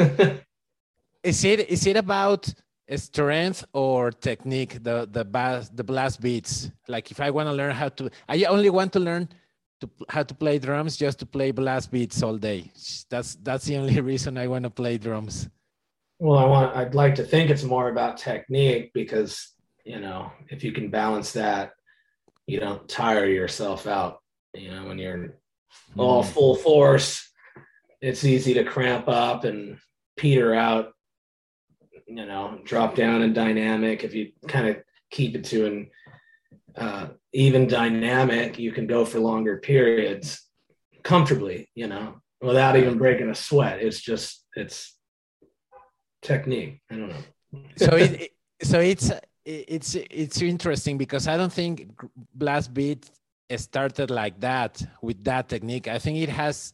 is it, is it about strength or technique, the, the bass, the blast beats? Like if I want to learn how to, I only want to learn to how to play drums just to play blast beats all day. That's, that's the only reason I want to play drums. Well, I want, I'd like to think it's more about technique because you know, if you can balance that, you don't tire yourself out. You know, when you're all mm. full force, it's easy to cramp up and peter out, you know, drop down in dynamic. If you kind of keep it to an uh, even dynamic, you can go for longer periods comfortably, you know, without even breaking a sweat. It's just, it's technique. I don't know. so it, so it's it's it's interesting because I don't think blast beat started like that with that technique. I think it has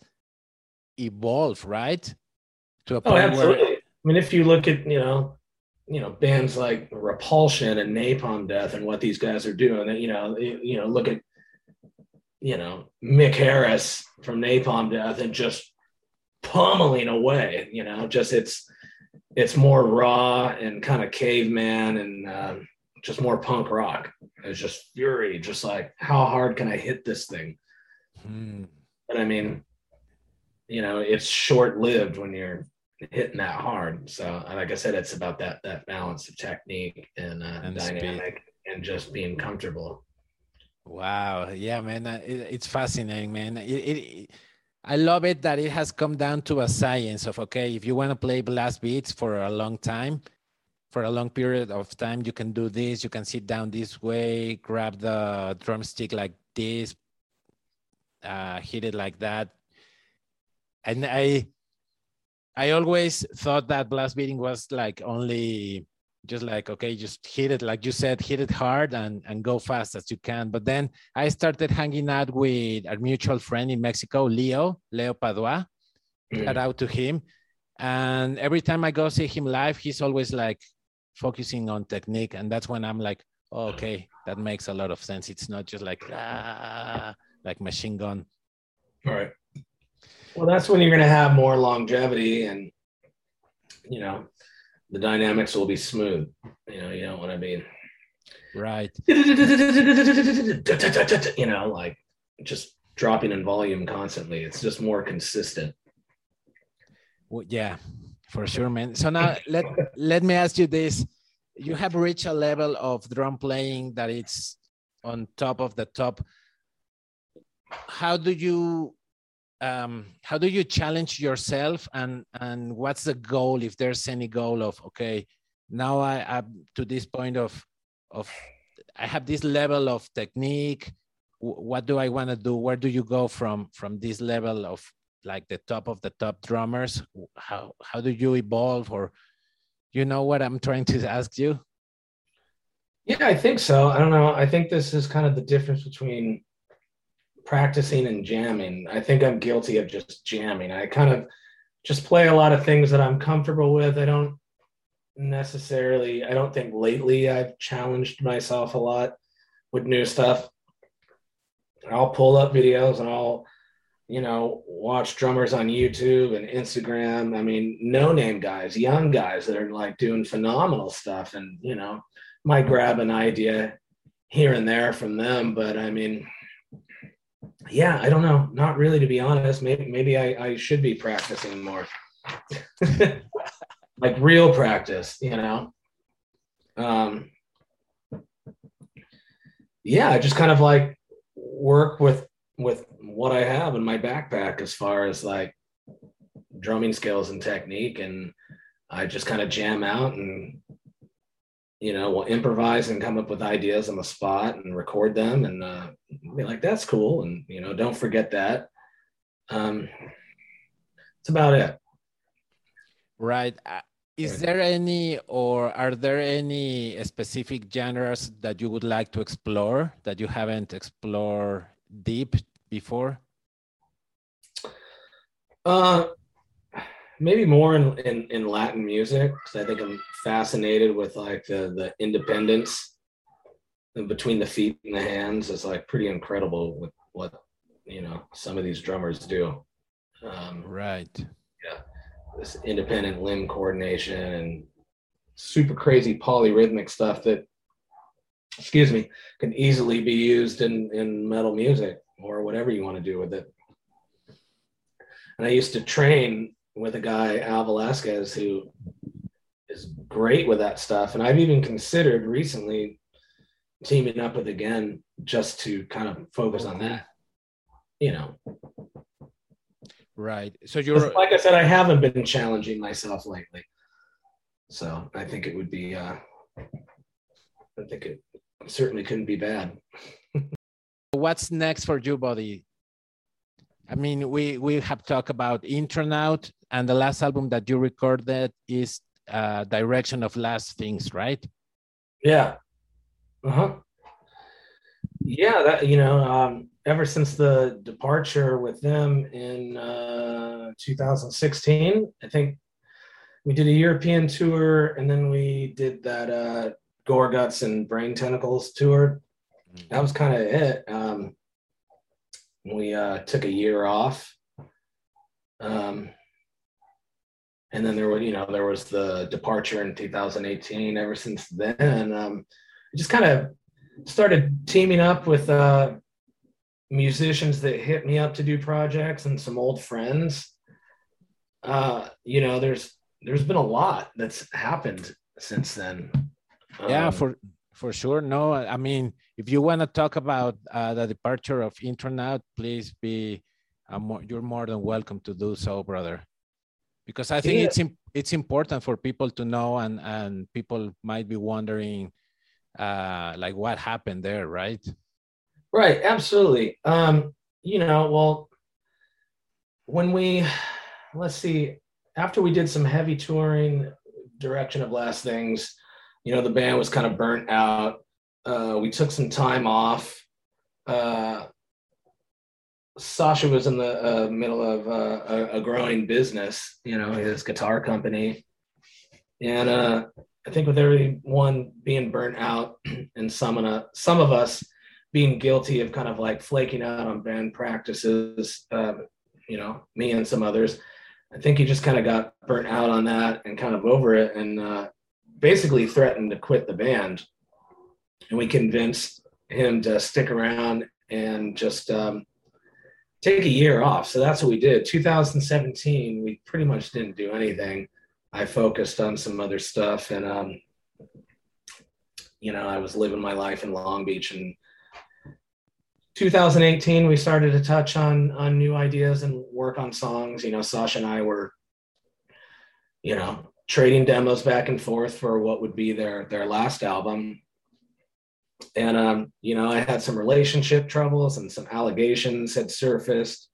evolved, right? To a oh, point oh, absolutely. where I mean, if you look at you know, you know, bands like Repulsion and Napalm Death and what these guys are doing, you know, you know, look at you know Mick Harris from Napalm Death and just pummeling away. You know, just it's it's more raw and kind of caveman and um, just more punk rock. It's just fury, just like how hard can I hit this thing? Hmm. But I mean, you know, it's short lived when you're hitting that hard. So, like I said, it's about that that balance of technique and, uh, and dynamic speed. and just being comfortable. Wow, yeah, man, it, it's fascinating, man. It, it, I love it that it has come down to a science of okay, if you want to play blast beats for a long time, for a long period of time, you can do this. You can sit down this way, grab the drumstick like this, uh, hit it like that. And I, I always thought that blast beating was like only just like okay just hit it like you said hit it hard and and go fast as you can but then i started hanging out with our mutual friend in mexico leo leo padua mm. shout out to him and every time i go see him live he's always like focusing on technique and that's when i'm like okay, that makes a lot of sense. It's not just like ah, like machine gun. All right. Well, that's when you're going to have more longevity, and you know, the dynamics will be smooth. You know, you know what I mean. Right. You know, like just dropping in volume constantly. It's just more consistent. Well, yeah, for sure, man. So now let let me ask you this: You have reached a level of drum playing that it's on top of the top. How do you um, how do you challenge yourself and and what's the goal if there's any goal of okay now I am to this point of of I have this level of technique what do I want to do? Where do you go from from this level of like the top of the top drummers? How how do you evolve? Or you know what I'm trying to ask you? Yeah I think so. I don't know. I think this is kind of the difference between practicing and jamming. I think I'm guilty of just jamming. I kind of just play a lot of things that I'm comfortable with. I don't necessarily, I don't think lately I've challenged myself a lot with new stuff. I'll pull up videos and I'll, you know, watch drummers on YouTube and Instagram. I mean, no name guys, young guys that are like doing phenomenal stuff and, you know, might grab an idea here and there from them. But I mean, yeah, I don't know. Not really, to be honest. Maybe maybe I, I should be practicing more, like real practice. You know. Um. Yeah, I just kind of like work with with what I have in my backpack as far as like drumming skills and technique, and I just kind of jam out and you know, we'll improvise and come up with ideas on the spot and record them and uh, be like, that's cool. And, you know, don't forget that. Um, it's about it. Right. Uh, is there any, or are there any specific genres that you would like to explore that you haven't explored deep before? Uh, maybe more in, in, in Latin music because I think I'm fascinated with like the the independence between the feet and the hands is like pretty incredible with what you know some of these drummers do. Um, right. Yeah, this independent limb coordination and super crazy polyrhythmic stuff that, excuse me, can easily be used in in metal music or whatever you want to do with it. And I used to train with a guy, Al Velasquez, who is great with that stuff. And I've even considered recently teaming up with again just to kind of focus on that. You know. Right. So you're like I said, I haven't been challenging myself lately. So I think it would be uh I think it certainly couldn't be bad. What's next for you, buddy? I mean, we we have talked about Intronaut, and the last album that you recorded is uh, Direction of Last Things, right? Yeah. Uh huh. Yeah, that you know, um, ever since the departure with them in uh, 2016, I think we did a European tour, and then we did that uh, Gorguts and Brain Tentacles tour. Mm-hmm. That was kind of it. Um, we uh, took a year off. Um, and then there was, you know, there was the departure in 2018. Ever since then, um, I just kind of started teaming up with uh, musicians that hit me up to do projects and some old friends. Uh, you know, there's there's been a lot that's happened since then. Yeah, um, for for sure. No, I mean, if you want to talk about uh, the departure of Intronaut, please be, uh, more, you're more than welcome to do so, brother. Because I think yeah. it's it's important for people to know, and and people might be wondering, uh, like what happened there, right? Right, absolutely. Um, you know, well, when we, let's see, after we did some heavy touring, direction of last things, you know, the band was kind of burnt out. Uh, we took some time off. Uh, Sasha was in the uh, middle of uh, a, a, growing business, you know, his guitar company. And uh, I think with everyone being burnt out and some of, some of us being guilty of kind of like flaking out on band practices, uh, you know, me and some others, I think he just kind of got burnt out on that and kind of over it and uh, basically threatened to quit the band. And we convinced him to stick around and just um, take a year off. So that's what we did. 2017, we pretty much didn't do anything. I focused on some other stuff and, um, you know, I was living my life in Long Beach and 2018 we started to touch on on new ideas and work on songs you know sasha and i were you know trading demos back and forth for what would be their their last album and um, you know, I had some relationship troubles and some allegations had surfaced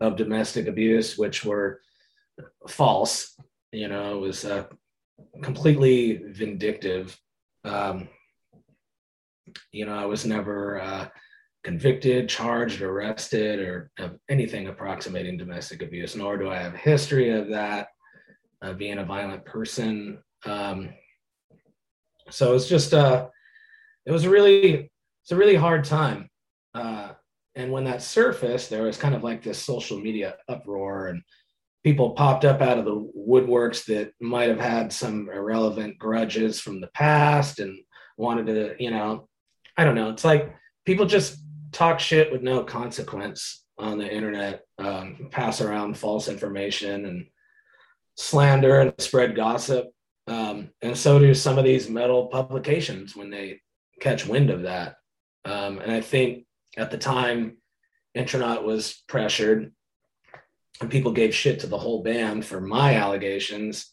of domestic abuse, which were false. You know, it was uh, completely vindictive. Um, you know, I was never uh, convicted, charged, arrested, or of anything approximating domestic abuse, nor do I have history of that, uh, being a violent person. Um, so it's just, uh, it was a really it's a really hard time. Uh, and when that surfaced, there was kind of like this social media uproar, and people popped up out of the woodworks that might have had some irrelevant grudges from the past and wanted to, you know, I don't know. It's like people just talk shit with no consequence on the internet, um, pass around false information and slander and spread gossip. Um, and so do some of these metal publications when they catch wind of that. Um, and I think at the time, Intronaut was pressured, and people gave shit to the whole band for my allegations.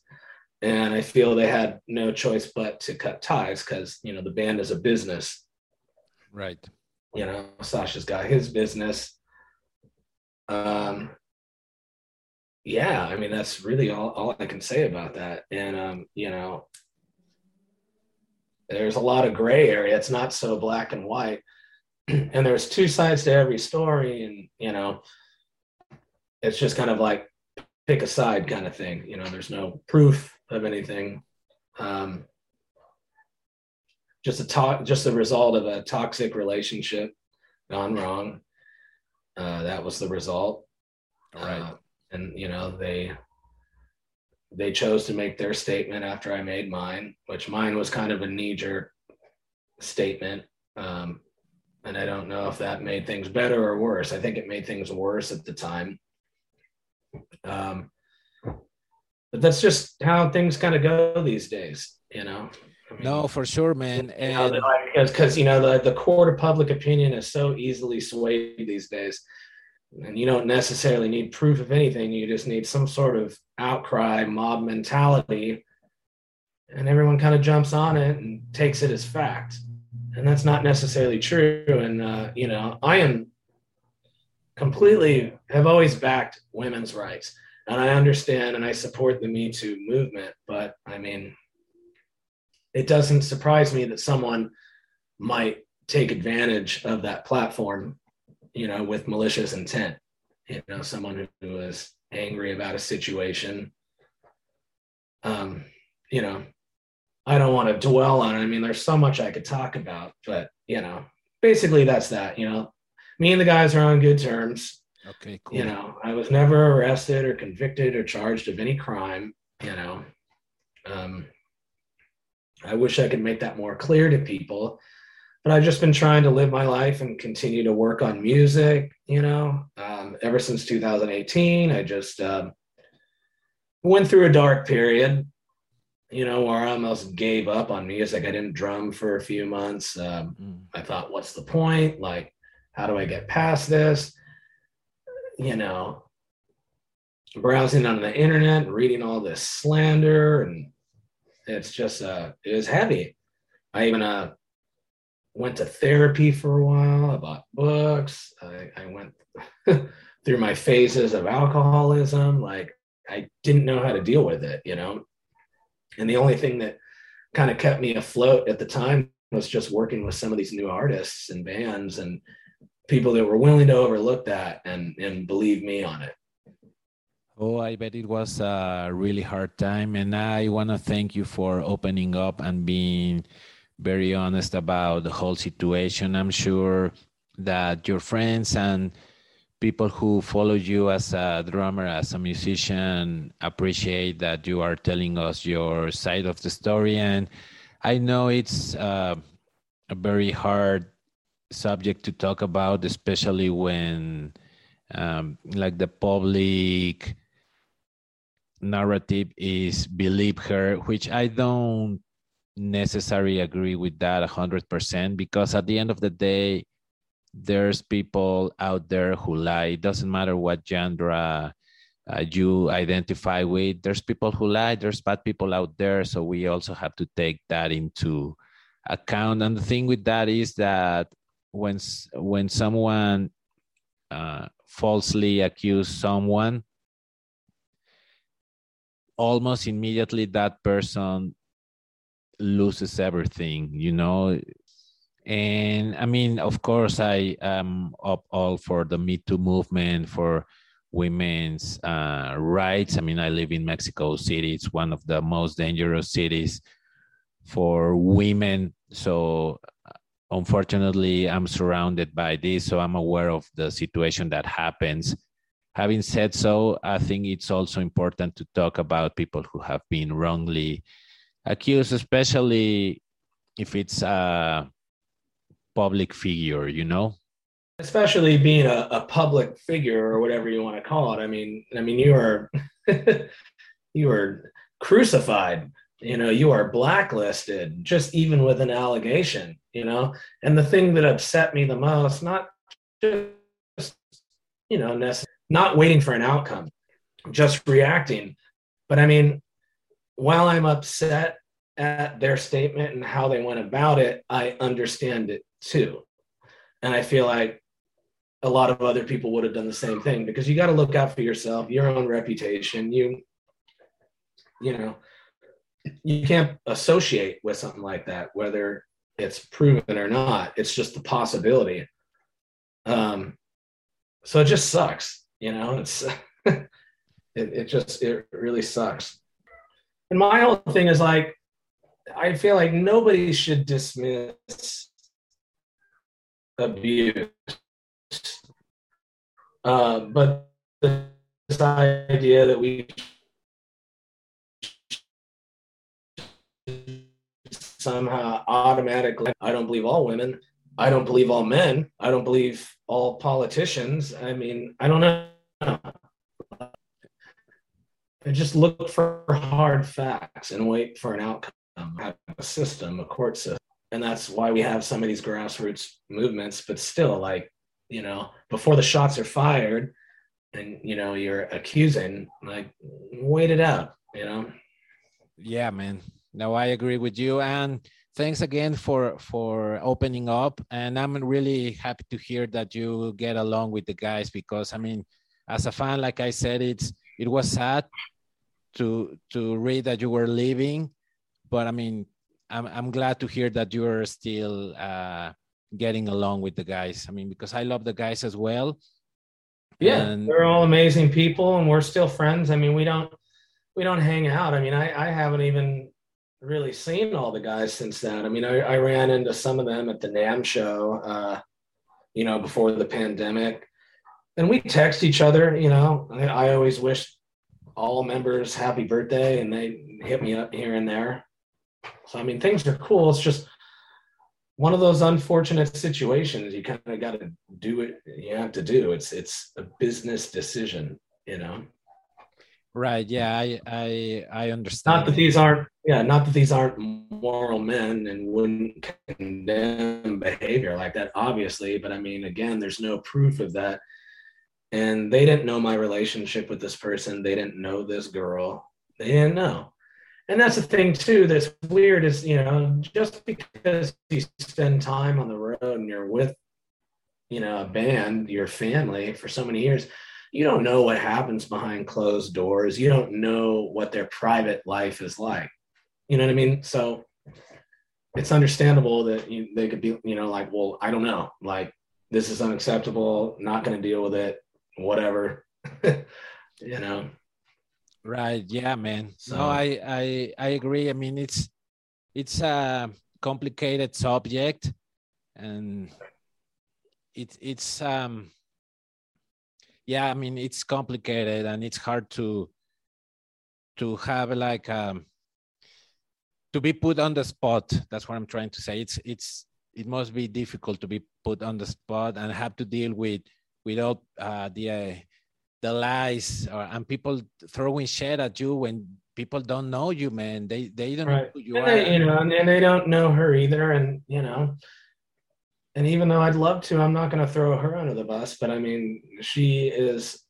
And I feel they had no choice but to cut ties because you know the band is a business. Right. You know, Sasha's got his business. Um, yeah, I mean that's really all, all I can say about that. And um, you know, there's a lot of gray area. It's not so black and white. and there's two sides to every story. And, you know, it's just kind of like pick a side kind of thing. You know, there's no proof of anything. Um, just a talk, just the result of a toxic relationship gone wrong. Uh, that was the result. Right. Uh, and, you know, they, they chose to make their statement after I made mine, which mine was kind of a knee jerk statement. Um, and I don't know if that made things better or worse. I think it made things worse at the time. Um, but that's just how things kind of go these days, you know. I mean, no, for sure, man. And because you know the the court of public opinion is so easily swayed these days and you don't necessarily need proof of anything you just need some sort of outcry mob mentality. And everyone kind of jumps on it and takes it as fact. And that's not necessarily true. And uh, you know i am completely have always backed women's rights. And i understand and i support the me too movement but i mean it doesn't surprise me that someone might take advantage of that platform you know, with malicious intent. You know, someone who was angry about a situation. Um, you know, I don't want to dwell on it. I mean, there's so much I could talk about, but you know, basically that's that. You know, me and the guys are on good terms. Okay, cool. You know, I was never arrested or convicted or charged of any crime. You know, um, I wish I could make that more clear to people but I've just been trying to live my life and continue to work on music, you know. Um, ever since 2018, I just um, went through a dark period, you know, where I almost gave up on music. I didn't drum for a few months. Um, mm. I thought, what's the point? Like, how do I get past this? You know, browsing on the internet, reading all this slander, and it's just, uh, it was heavy. I even, uh, went to therapy for a while. I bought books. I, I went through my phases of alcoholism. Like I didn't know how to deal with it, you know. And the only thing that kind of kept me afloat at the time was just working with some of these new artists and bands and people that were willing to overlook that and and believe me on it. Oh, I bet it was a really hard time. And I want to thank you for opening up and being very honest about the whole situation. I'm sure that your friends and people who follow you as a drummer, as a musician, appreciate that you are telling us your side of the story. And I know it's uh, a very hard subject to talk about, especially when, um, like, the public narrative is believe her, which I don't necessarily agree with that 100% because at the end of the day, there's people out there who lie. It doesn't matter what genre uh, you identify with. There's people who lie. There's bad people out there. So we also have to take that into account. And the thing with that is that when when someone uh, falsely accuse someone, almost immediately that person loses everything. You know, and I mean, of course, I am up all for the Me Too movement, for women's uh, rights. I mean, I live in Mexico City. It's one of the most dangerous cities for women. So, unfortunately, I'm surrounded by this. So, I'm aware of the situation that happens. Having said so, I think it's also important to talk about people who have been wrongly accused, especially if it's a public figure, you know? Especially being a, a public figure or whatever you want to call it. I mean, I mean, you are you are crucified. You know, you are blacklisted just even with an allegation. You know, and the thing that upset me the most, not just you know, not waiting for an outcome, just reacting. But I mean, while I'm upset at their statement and how they went about it, I understand it too. And I feel like a lot of other people would have done the same thing because you got to look out for yourself, your own reputation. You, you know, you can't associate with something like that, whether it's proven or not. It's just the possibility. Um, so it just sucks, you know. It's it, it just it really sucks. And my whole thing is like, I feel like nobody should dismiss abuse. Uh, but this idea that we somehow automatically, I don't believe all women, I don't believe all men, I don't believe all politicians. I mean, I don't know. Just look for hard facts and wait for an outcome. Have a system, a court system and that's why we have some of these grassroots movements but still like you know before the shots are fired and you know you're accusing like wait it out you know yeah man no i agree with you and thanks again for for opening up and i'm really happy to hear that you get along with the guys because i mean as a fan like i said it's it was sad to to read that you were leaving but i mean I'm I'm glad to hear that you're still uh, getting along with the guys. I mean, because I love the guys as well. Yeah, and... they're all amazing people, and we're still friends. I mean, we don't we don't hang out. I mean, I I haven't even really seen all the guys since then. I mean, I, I ran into some of them at the NAMM show, uh, you know, before the pandemic, and we text each other. You know, I, I always wish all members happy birthday, and they hit me up here and there. So I mean, things are cool. It's just one of those unfortunate situations. You kind of got to do it. You have to do. It's it's a business decision, you know. Right. Yeah. I I I understand. Not that these aren't. Yeah. Not that these aren't moral men and wouldn't condemn behavior like that, obviously. But I mean, again, there's no proof of that. And they didn't know my relationship with this person. They didn't know this girl. They didn't know. And that's the thing too that's weird is you know just because you spend time on the road and you're with you know a band your family for so many years you don't know what happens behind closed doors. You don't know what their private life is like. You know what i mean? So it's understandable that you, they could be you know like well i don't know. Like this is unacceptable. Not going to deal with it whatever you know Right. Yeah, man. So no, I, I I agree. I mean, it's it's a complicated subject, and it's it's um yeah. I mean, it's complicated and it's hard to to have like um to be put on the spot. That's what I'm trying to say. It's it's it must be difficult to be put on the spot and have to deal with without uh, the uh, the lies or, and people throwing shit at you when people don't know you, man. They they don't right. know you and They, you know, and, and they don't know her either, and you know. And even though I'd love to, I'm not going to throw her under the bus. But I mean, she is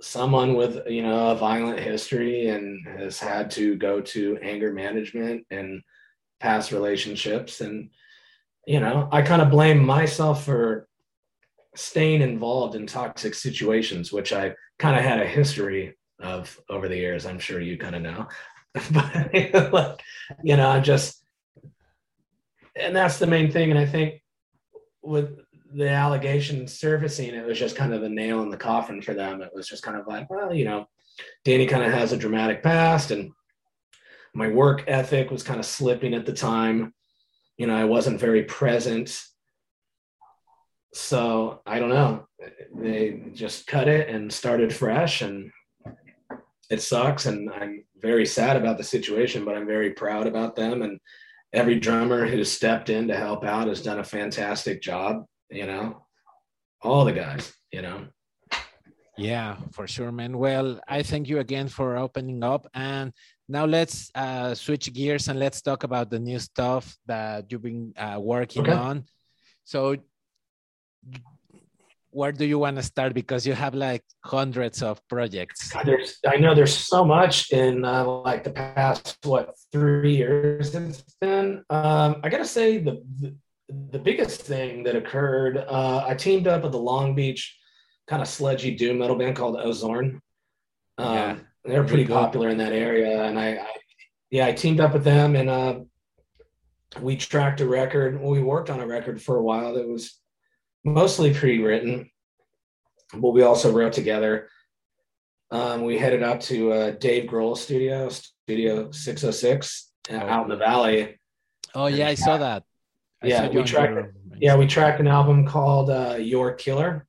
someone with you know a violent history and has had to go to anger management and past relationships and you know i kind of blame myself for staying involved in toxic situations which i kind of had a history of over the years i'm sure you kind of know but like you know i just and that's the main thing and i think with the allegation surfacing, it was just kind of a nail in the coffin for them. It was just kind of like, well, you know, Danny kind of has a dramatic past, and my work ethic was kind of slipping at the time. You know, I wasn't very present. So I don't know. They just cut it and started fresh, and it sucks. And I'm very sad about the situation, but I'm very proud about them. And every drummer who stepped in to help out has done a fantastic job you know, all the guys, you know. Yeah, for sure, man. Well, I thank you again for opening up. And now let's uh, switch gears and let's talk about the new stuff that you've been uh, working okay. on. So, where do you want to start? Because you have like hundreds of projects. There's, I know there's so much in uh, like the past what three years it's been. Um, I gotta say the, the the biggest thing that occurred, uh, I teamed up with the Long Beach kind of sludgy doom metal band called Ozorn. Um, yeah, they're pretty popular in that area, and I, I, yeah, I teamed up with them, and uh, we tracked a record. we worked on a record for a while that was mostly pre-written, but we also wrote together. Um, we headed up to uh, Dave Grohl studio, Studio 606, uh, out in the valley. Oh yeah, I saw that yeah, we tracked. Yeah, we tracked an album called uh, "Your Killer,"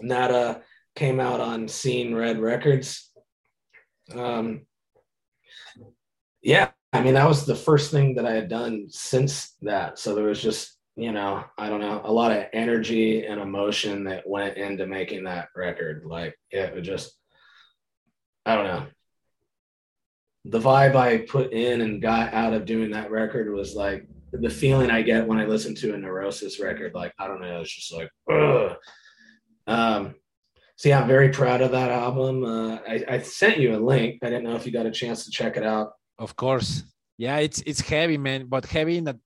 and that uh, came out on Seeing Red Records. Um, yeah, I mean that was the first thing that I had done since that. So there was just you know I don't know a lot of energy and emotion that went into making that record. Like it was just I don't know. The vibe I put in and got out of doing that record was like the feeling I get when I listen to a Neurosis record, like I don't know, it's just like, ugh. Um, so yeah, I'm very proud of that album. Uh, I, I sent you a link. I didn't know if you got a chance to check it out. Of course, yeah, it's it's heavy, man, but heavy in a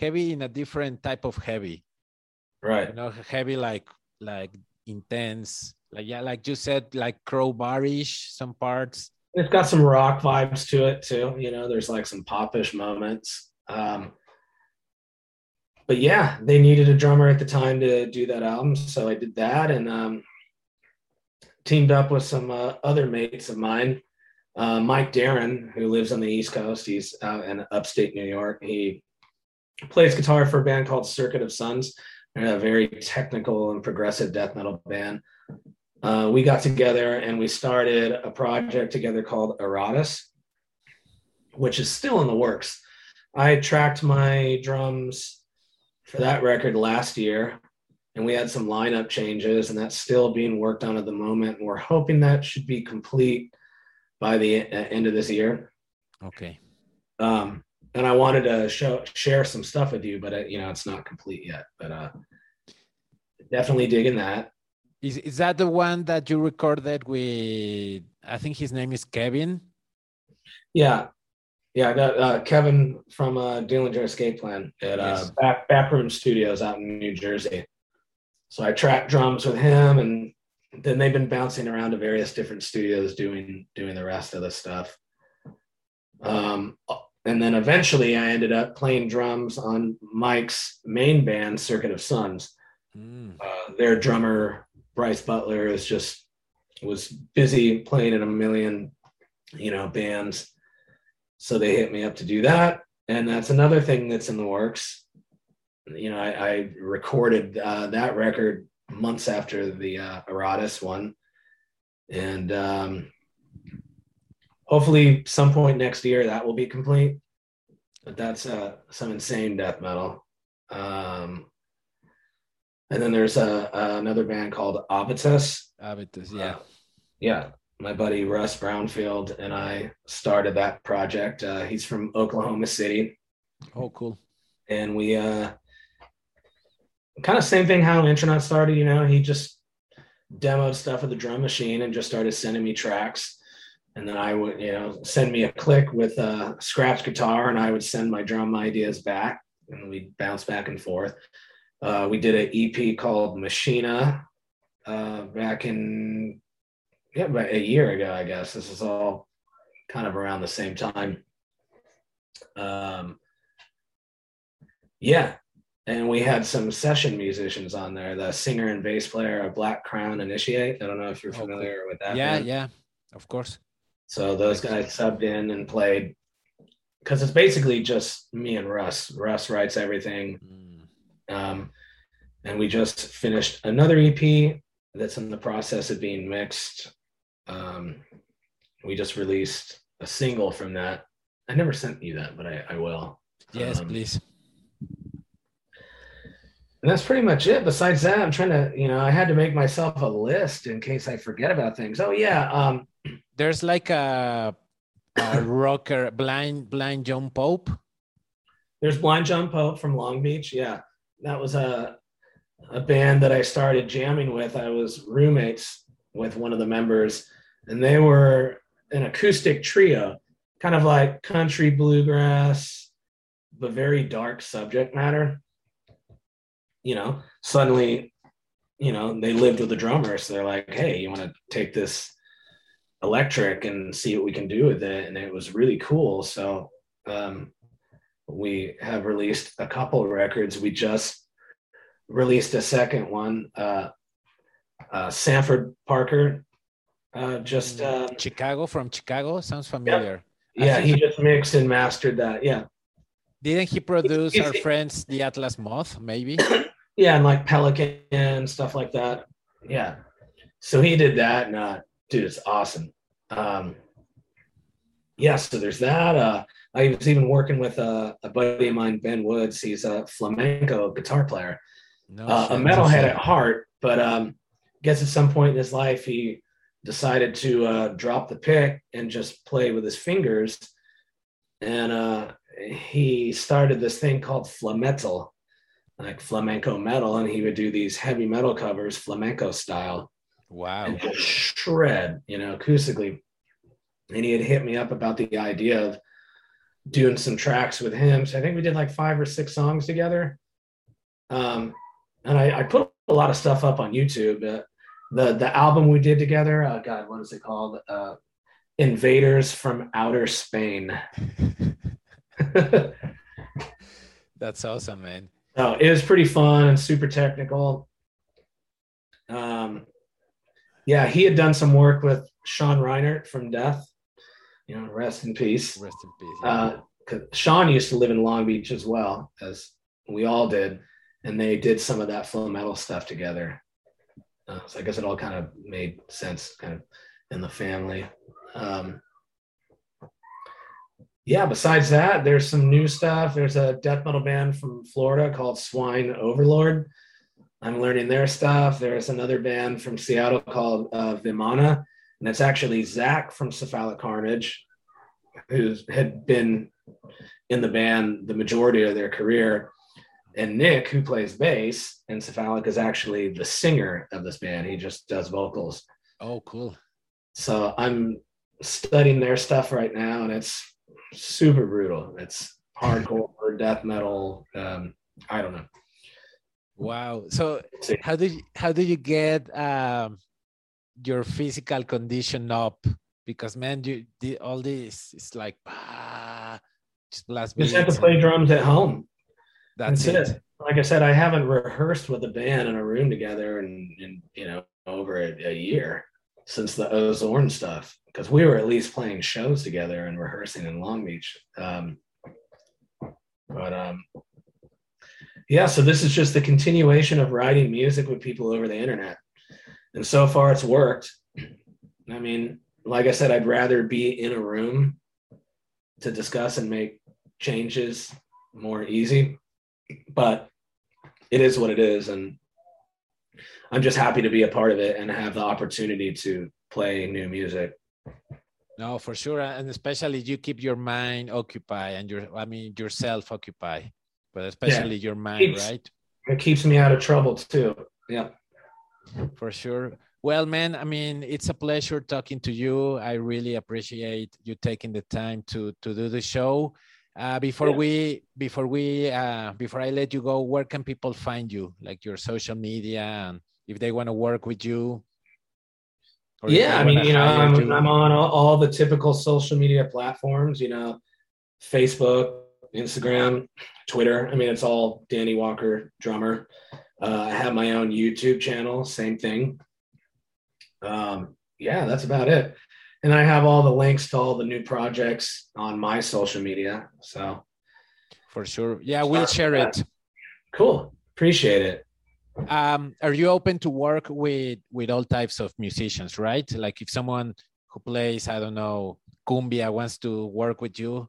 heavy in a different type of heavy. Right. You know, heavy like like intense, like yeah, like you said, like crowbarish some parts. It's got some rock vibes to it too. You know, there's like some popish moments. Um, but yeah, they needed a drummer at the time to do that album, so I did that and um, teamed up with some uh, other mates of mine. Uh, Mike Darren, who lives on the East Coast, he's out in upstate New York. He plays guitar for a band called Circuit of Suns, a very technical and progressive death metal band. Uh, we got together and we started a project together called Eratus, which is still in the works. I tracked my drums for that record last year, and we had some lineup changes, and that's still being worked on at the moment. And we're hoping that should be complete by the uh, end of this year. Okay. Um, and I wanted to show share some stuff with you, but it, uh, you know it's not complete yet. But uh, definitely digging that. Is is that the one that you recorded with? I think his name is Kevin. Yeah, yeah, that, uh, Kevin from uh, Dillinger Escape Plan at uh. Back Backroom Studios out in New Jersey. So I tracked drums with him, and then they've been bouncing around to various different studios doing doing the rest of the stuff. Um, and then eventually, I ended up playing drums on Mike's main band, Circuit of Suns. Mm. Uh, their drummer Bryce Butler is just was busy playing in a million, you know, bands. So they hit me up to do that. And that's another thing that's in the works. You know, I, I recorded uh, that record months after the uh, one. And um, hopefully, some point next year, that will be complete. But that's uh, some insane death metal. Um, and then there's a, another band called Avitus. Avitus, yeah. Uh, yeah. My buddy Russ Brownfield and I started that project. Uh, he's from Oklahoma City. Oh, cool. And we uh, kind of same thing how Intronaut started, you know, he just demoed stuff with the drum machine and just started sending me tracks. And then I would, you know, send me a click with a scratch guitar and I would send my drum ideas back and we'd bounce back and forth. Uh, we did an EP called Machina uh, back in yeah, about a year ago, I guess. This is all kind of around the same time. Um, yeah, and we had some session musicians on there. The singer and bass player of Black Crown Initiate. I don't know if you're familiar with that. Yeah, band. yeah, of course. So those guys subbed in and played because it's basically just me and Russ. Russ writes everything. Mm um, and we just finished another EP that's in the process of being mixed. Um, we just released a single from that. I never sent you that, but I, I will. Yes, um, please. And that's pretty much it. Besides that, I'm trying to, you know, I had to make myself a list in case I forget about things. Oh yeah. Um, There's like a, a rocker, blind, blind John Pope. There's blind John Pope from Long Beach. Yeah that was a a band that I started jamming with. I was roommates with one of the members, and they were an acoustic trio, kind of like country bluegrass, but very dark subject matter. You know, suddenly, you know, they lived with a drummer, so they're like, "Hey, you want to take this electric and see what we can do with it?" And it was really cool. So um, we have released a couple of records. We just released a second one. Uh, uh, Sanford Parker uh, just mm, uh, Chicago from Chicago sounds familiar. Yeah, yeah he, just mixed and mastered that. Yeah. Didn't he produce our friends the Atlas Moth? Maybe. yeah, and like Pelican and stuff like that. Yeah. So he did that, uh, dude, it's awesome. Um, yeah, so there's that. Uh, I was even working with a, a buddy of mine, Ben Woods. He's a flamenco guitar player, no, uh, a metalhead at heart. But um, I guess at some point in his life, he decided to uh, drop the pick and just play with his fingers. And uh, he started this thing called flametal, like flamenco metal, and he would do these heavy metal covers, flamenco style. Wow! Shred, you know, acoustically. And he had hit me up about the idea of doing some tracks with him. So I think we did like five or six songs together. Um, and I, I put a lot of stuff up on YouTube. Uh, the the album we did together, uh, God, what is it called? Uh, Invaders from Outer Spain. That's awesome, man. Oh, it was pretty fun and super technical. Um, yeah, he had done some work with Sean Reinert from Death you know, rest in peace. Rest in peace. Yeah. Uh, Sean used to live in Long Beach as well, as we all did, and they did some of that flametal stuff together. Uh, so I guess it all kind of made sense, kind of in the family. Um, yeah, besides that, there's some new stuff. There's a death metal band from Florida called Swine Overlord. I'm learning their stuff. There's another band from Seattle called uh, Vimana and it's actually Zach from Cephalic Carnage, who had been in the band the majority of their career, and Nick, who plays bass in Cephalic, is actually the singer of this band. He just does vocals. Oh, cool. So I'm studying their stuff right now, and it's super brutal. It's hardcore death metal. Um, I don't know. Wow. So how did you, how did you get um, your physical condition up because man you did all this it's like ah, just blast just have to play drums at home that's, that's it. it. like i said i haven't rehearsed with a band in a room together and, and you know over a, a year since the Ozorn stuff because we were at least playing shows together and rehearsing in Long Beach. Um, but um, yeah, so this is just the continuation of writing music with people over the internet. And so far it's worked. I mean, like I said, I'd rather be in a room to discuss and make changes more easy, but it is what it is. And I'm just happy to be a part of it and have the opportunity to play new music. No, for sure, and especially you keep your mind occupied and your, I mean, yourself occupied, but especially yeah. your mind, keeps, right? It keeps me out of trouble too. Yeah, for sure. Well, man, I mean, it's a pleasure talking to you. I really appreciate you taking the time to to do the show. Uh, before yeah. we before we uh, before I let you go, where can people find you? Like your social media and if they want to work with you yeah i mean you know I'm, I'm, on all, all, the typical social media platforms you know facebook instagram twitter. I mean it's all danny walker drummer. Uh, i have my own youtube channel same thing. Um, yeah that's about it. And i have all the links to all the new projects on my social media so. For sure. Yeah we'll share it. cool. Appreciate it. Um, are you open to work with with all types of musicians right? Like if someone who plays i don't know cumbia wants to work with you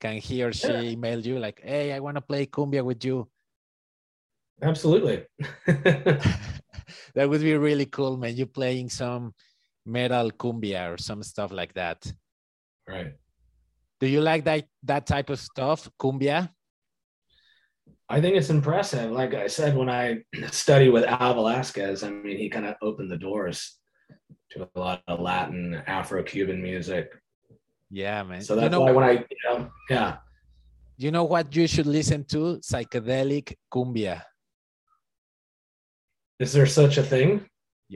can he or she yeah. email you like hey i want to play cumbia with you absolutely that would be really cool man you playing some metal cumbia or some stuff like that right do you like that that type of stuff cumbia I think it's impressive. Like I said, when I studied with Al Velasquez, I mean, he kind of opened the doors to a lot of Latin, Afro-Cuban music. Yeah, man. So that's you know, why when I, you know, yeah. You know what you should listen to? Psychedelic cumbia. Is there such a thing?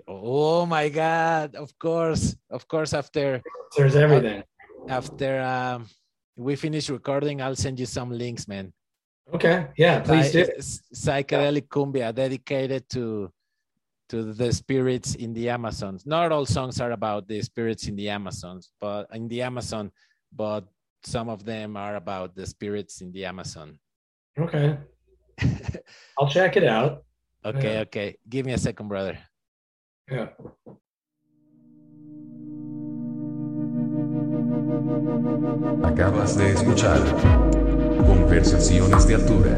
Oh my God! Of course, of course. After there's everything. After um, we finish recording, I'll send you some links, man. Okay. Yeah, please do. Psychedelic cumbia dedicated to to the spirits in the Amazons. Not all songs are about the spirits in the Amazons, but in the Amazon, but some of them are about the spirits in the Amazon. Okay. I'll check it out. Okay, yeah. okay. Give me a second, brother. Yeah. Acabas de escuchar Conversaciones de Altura.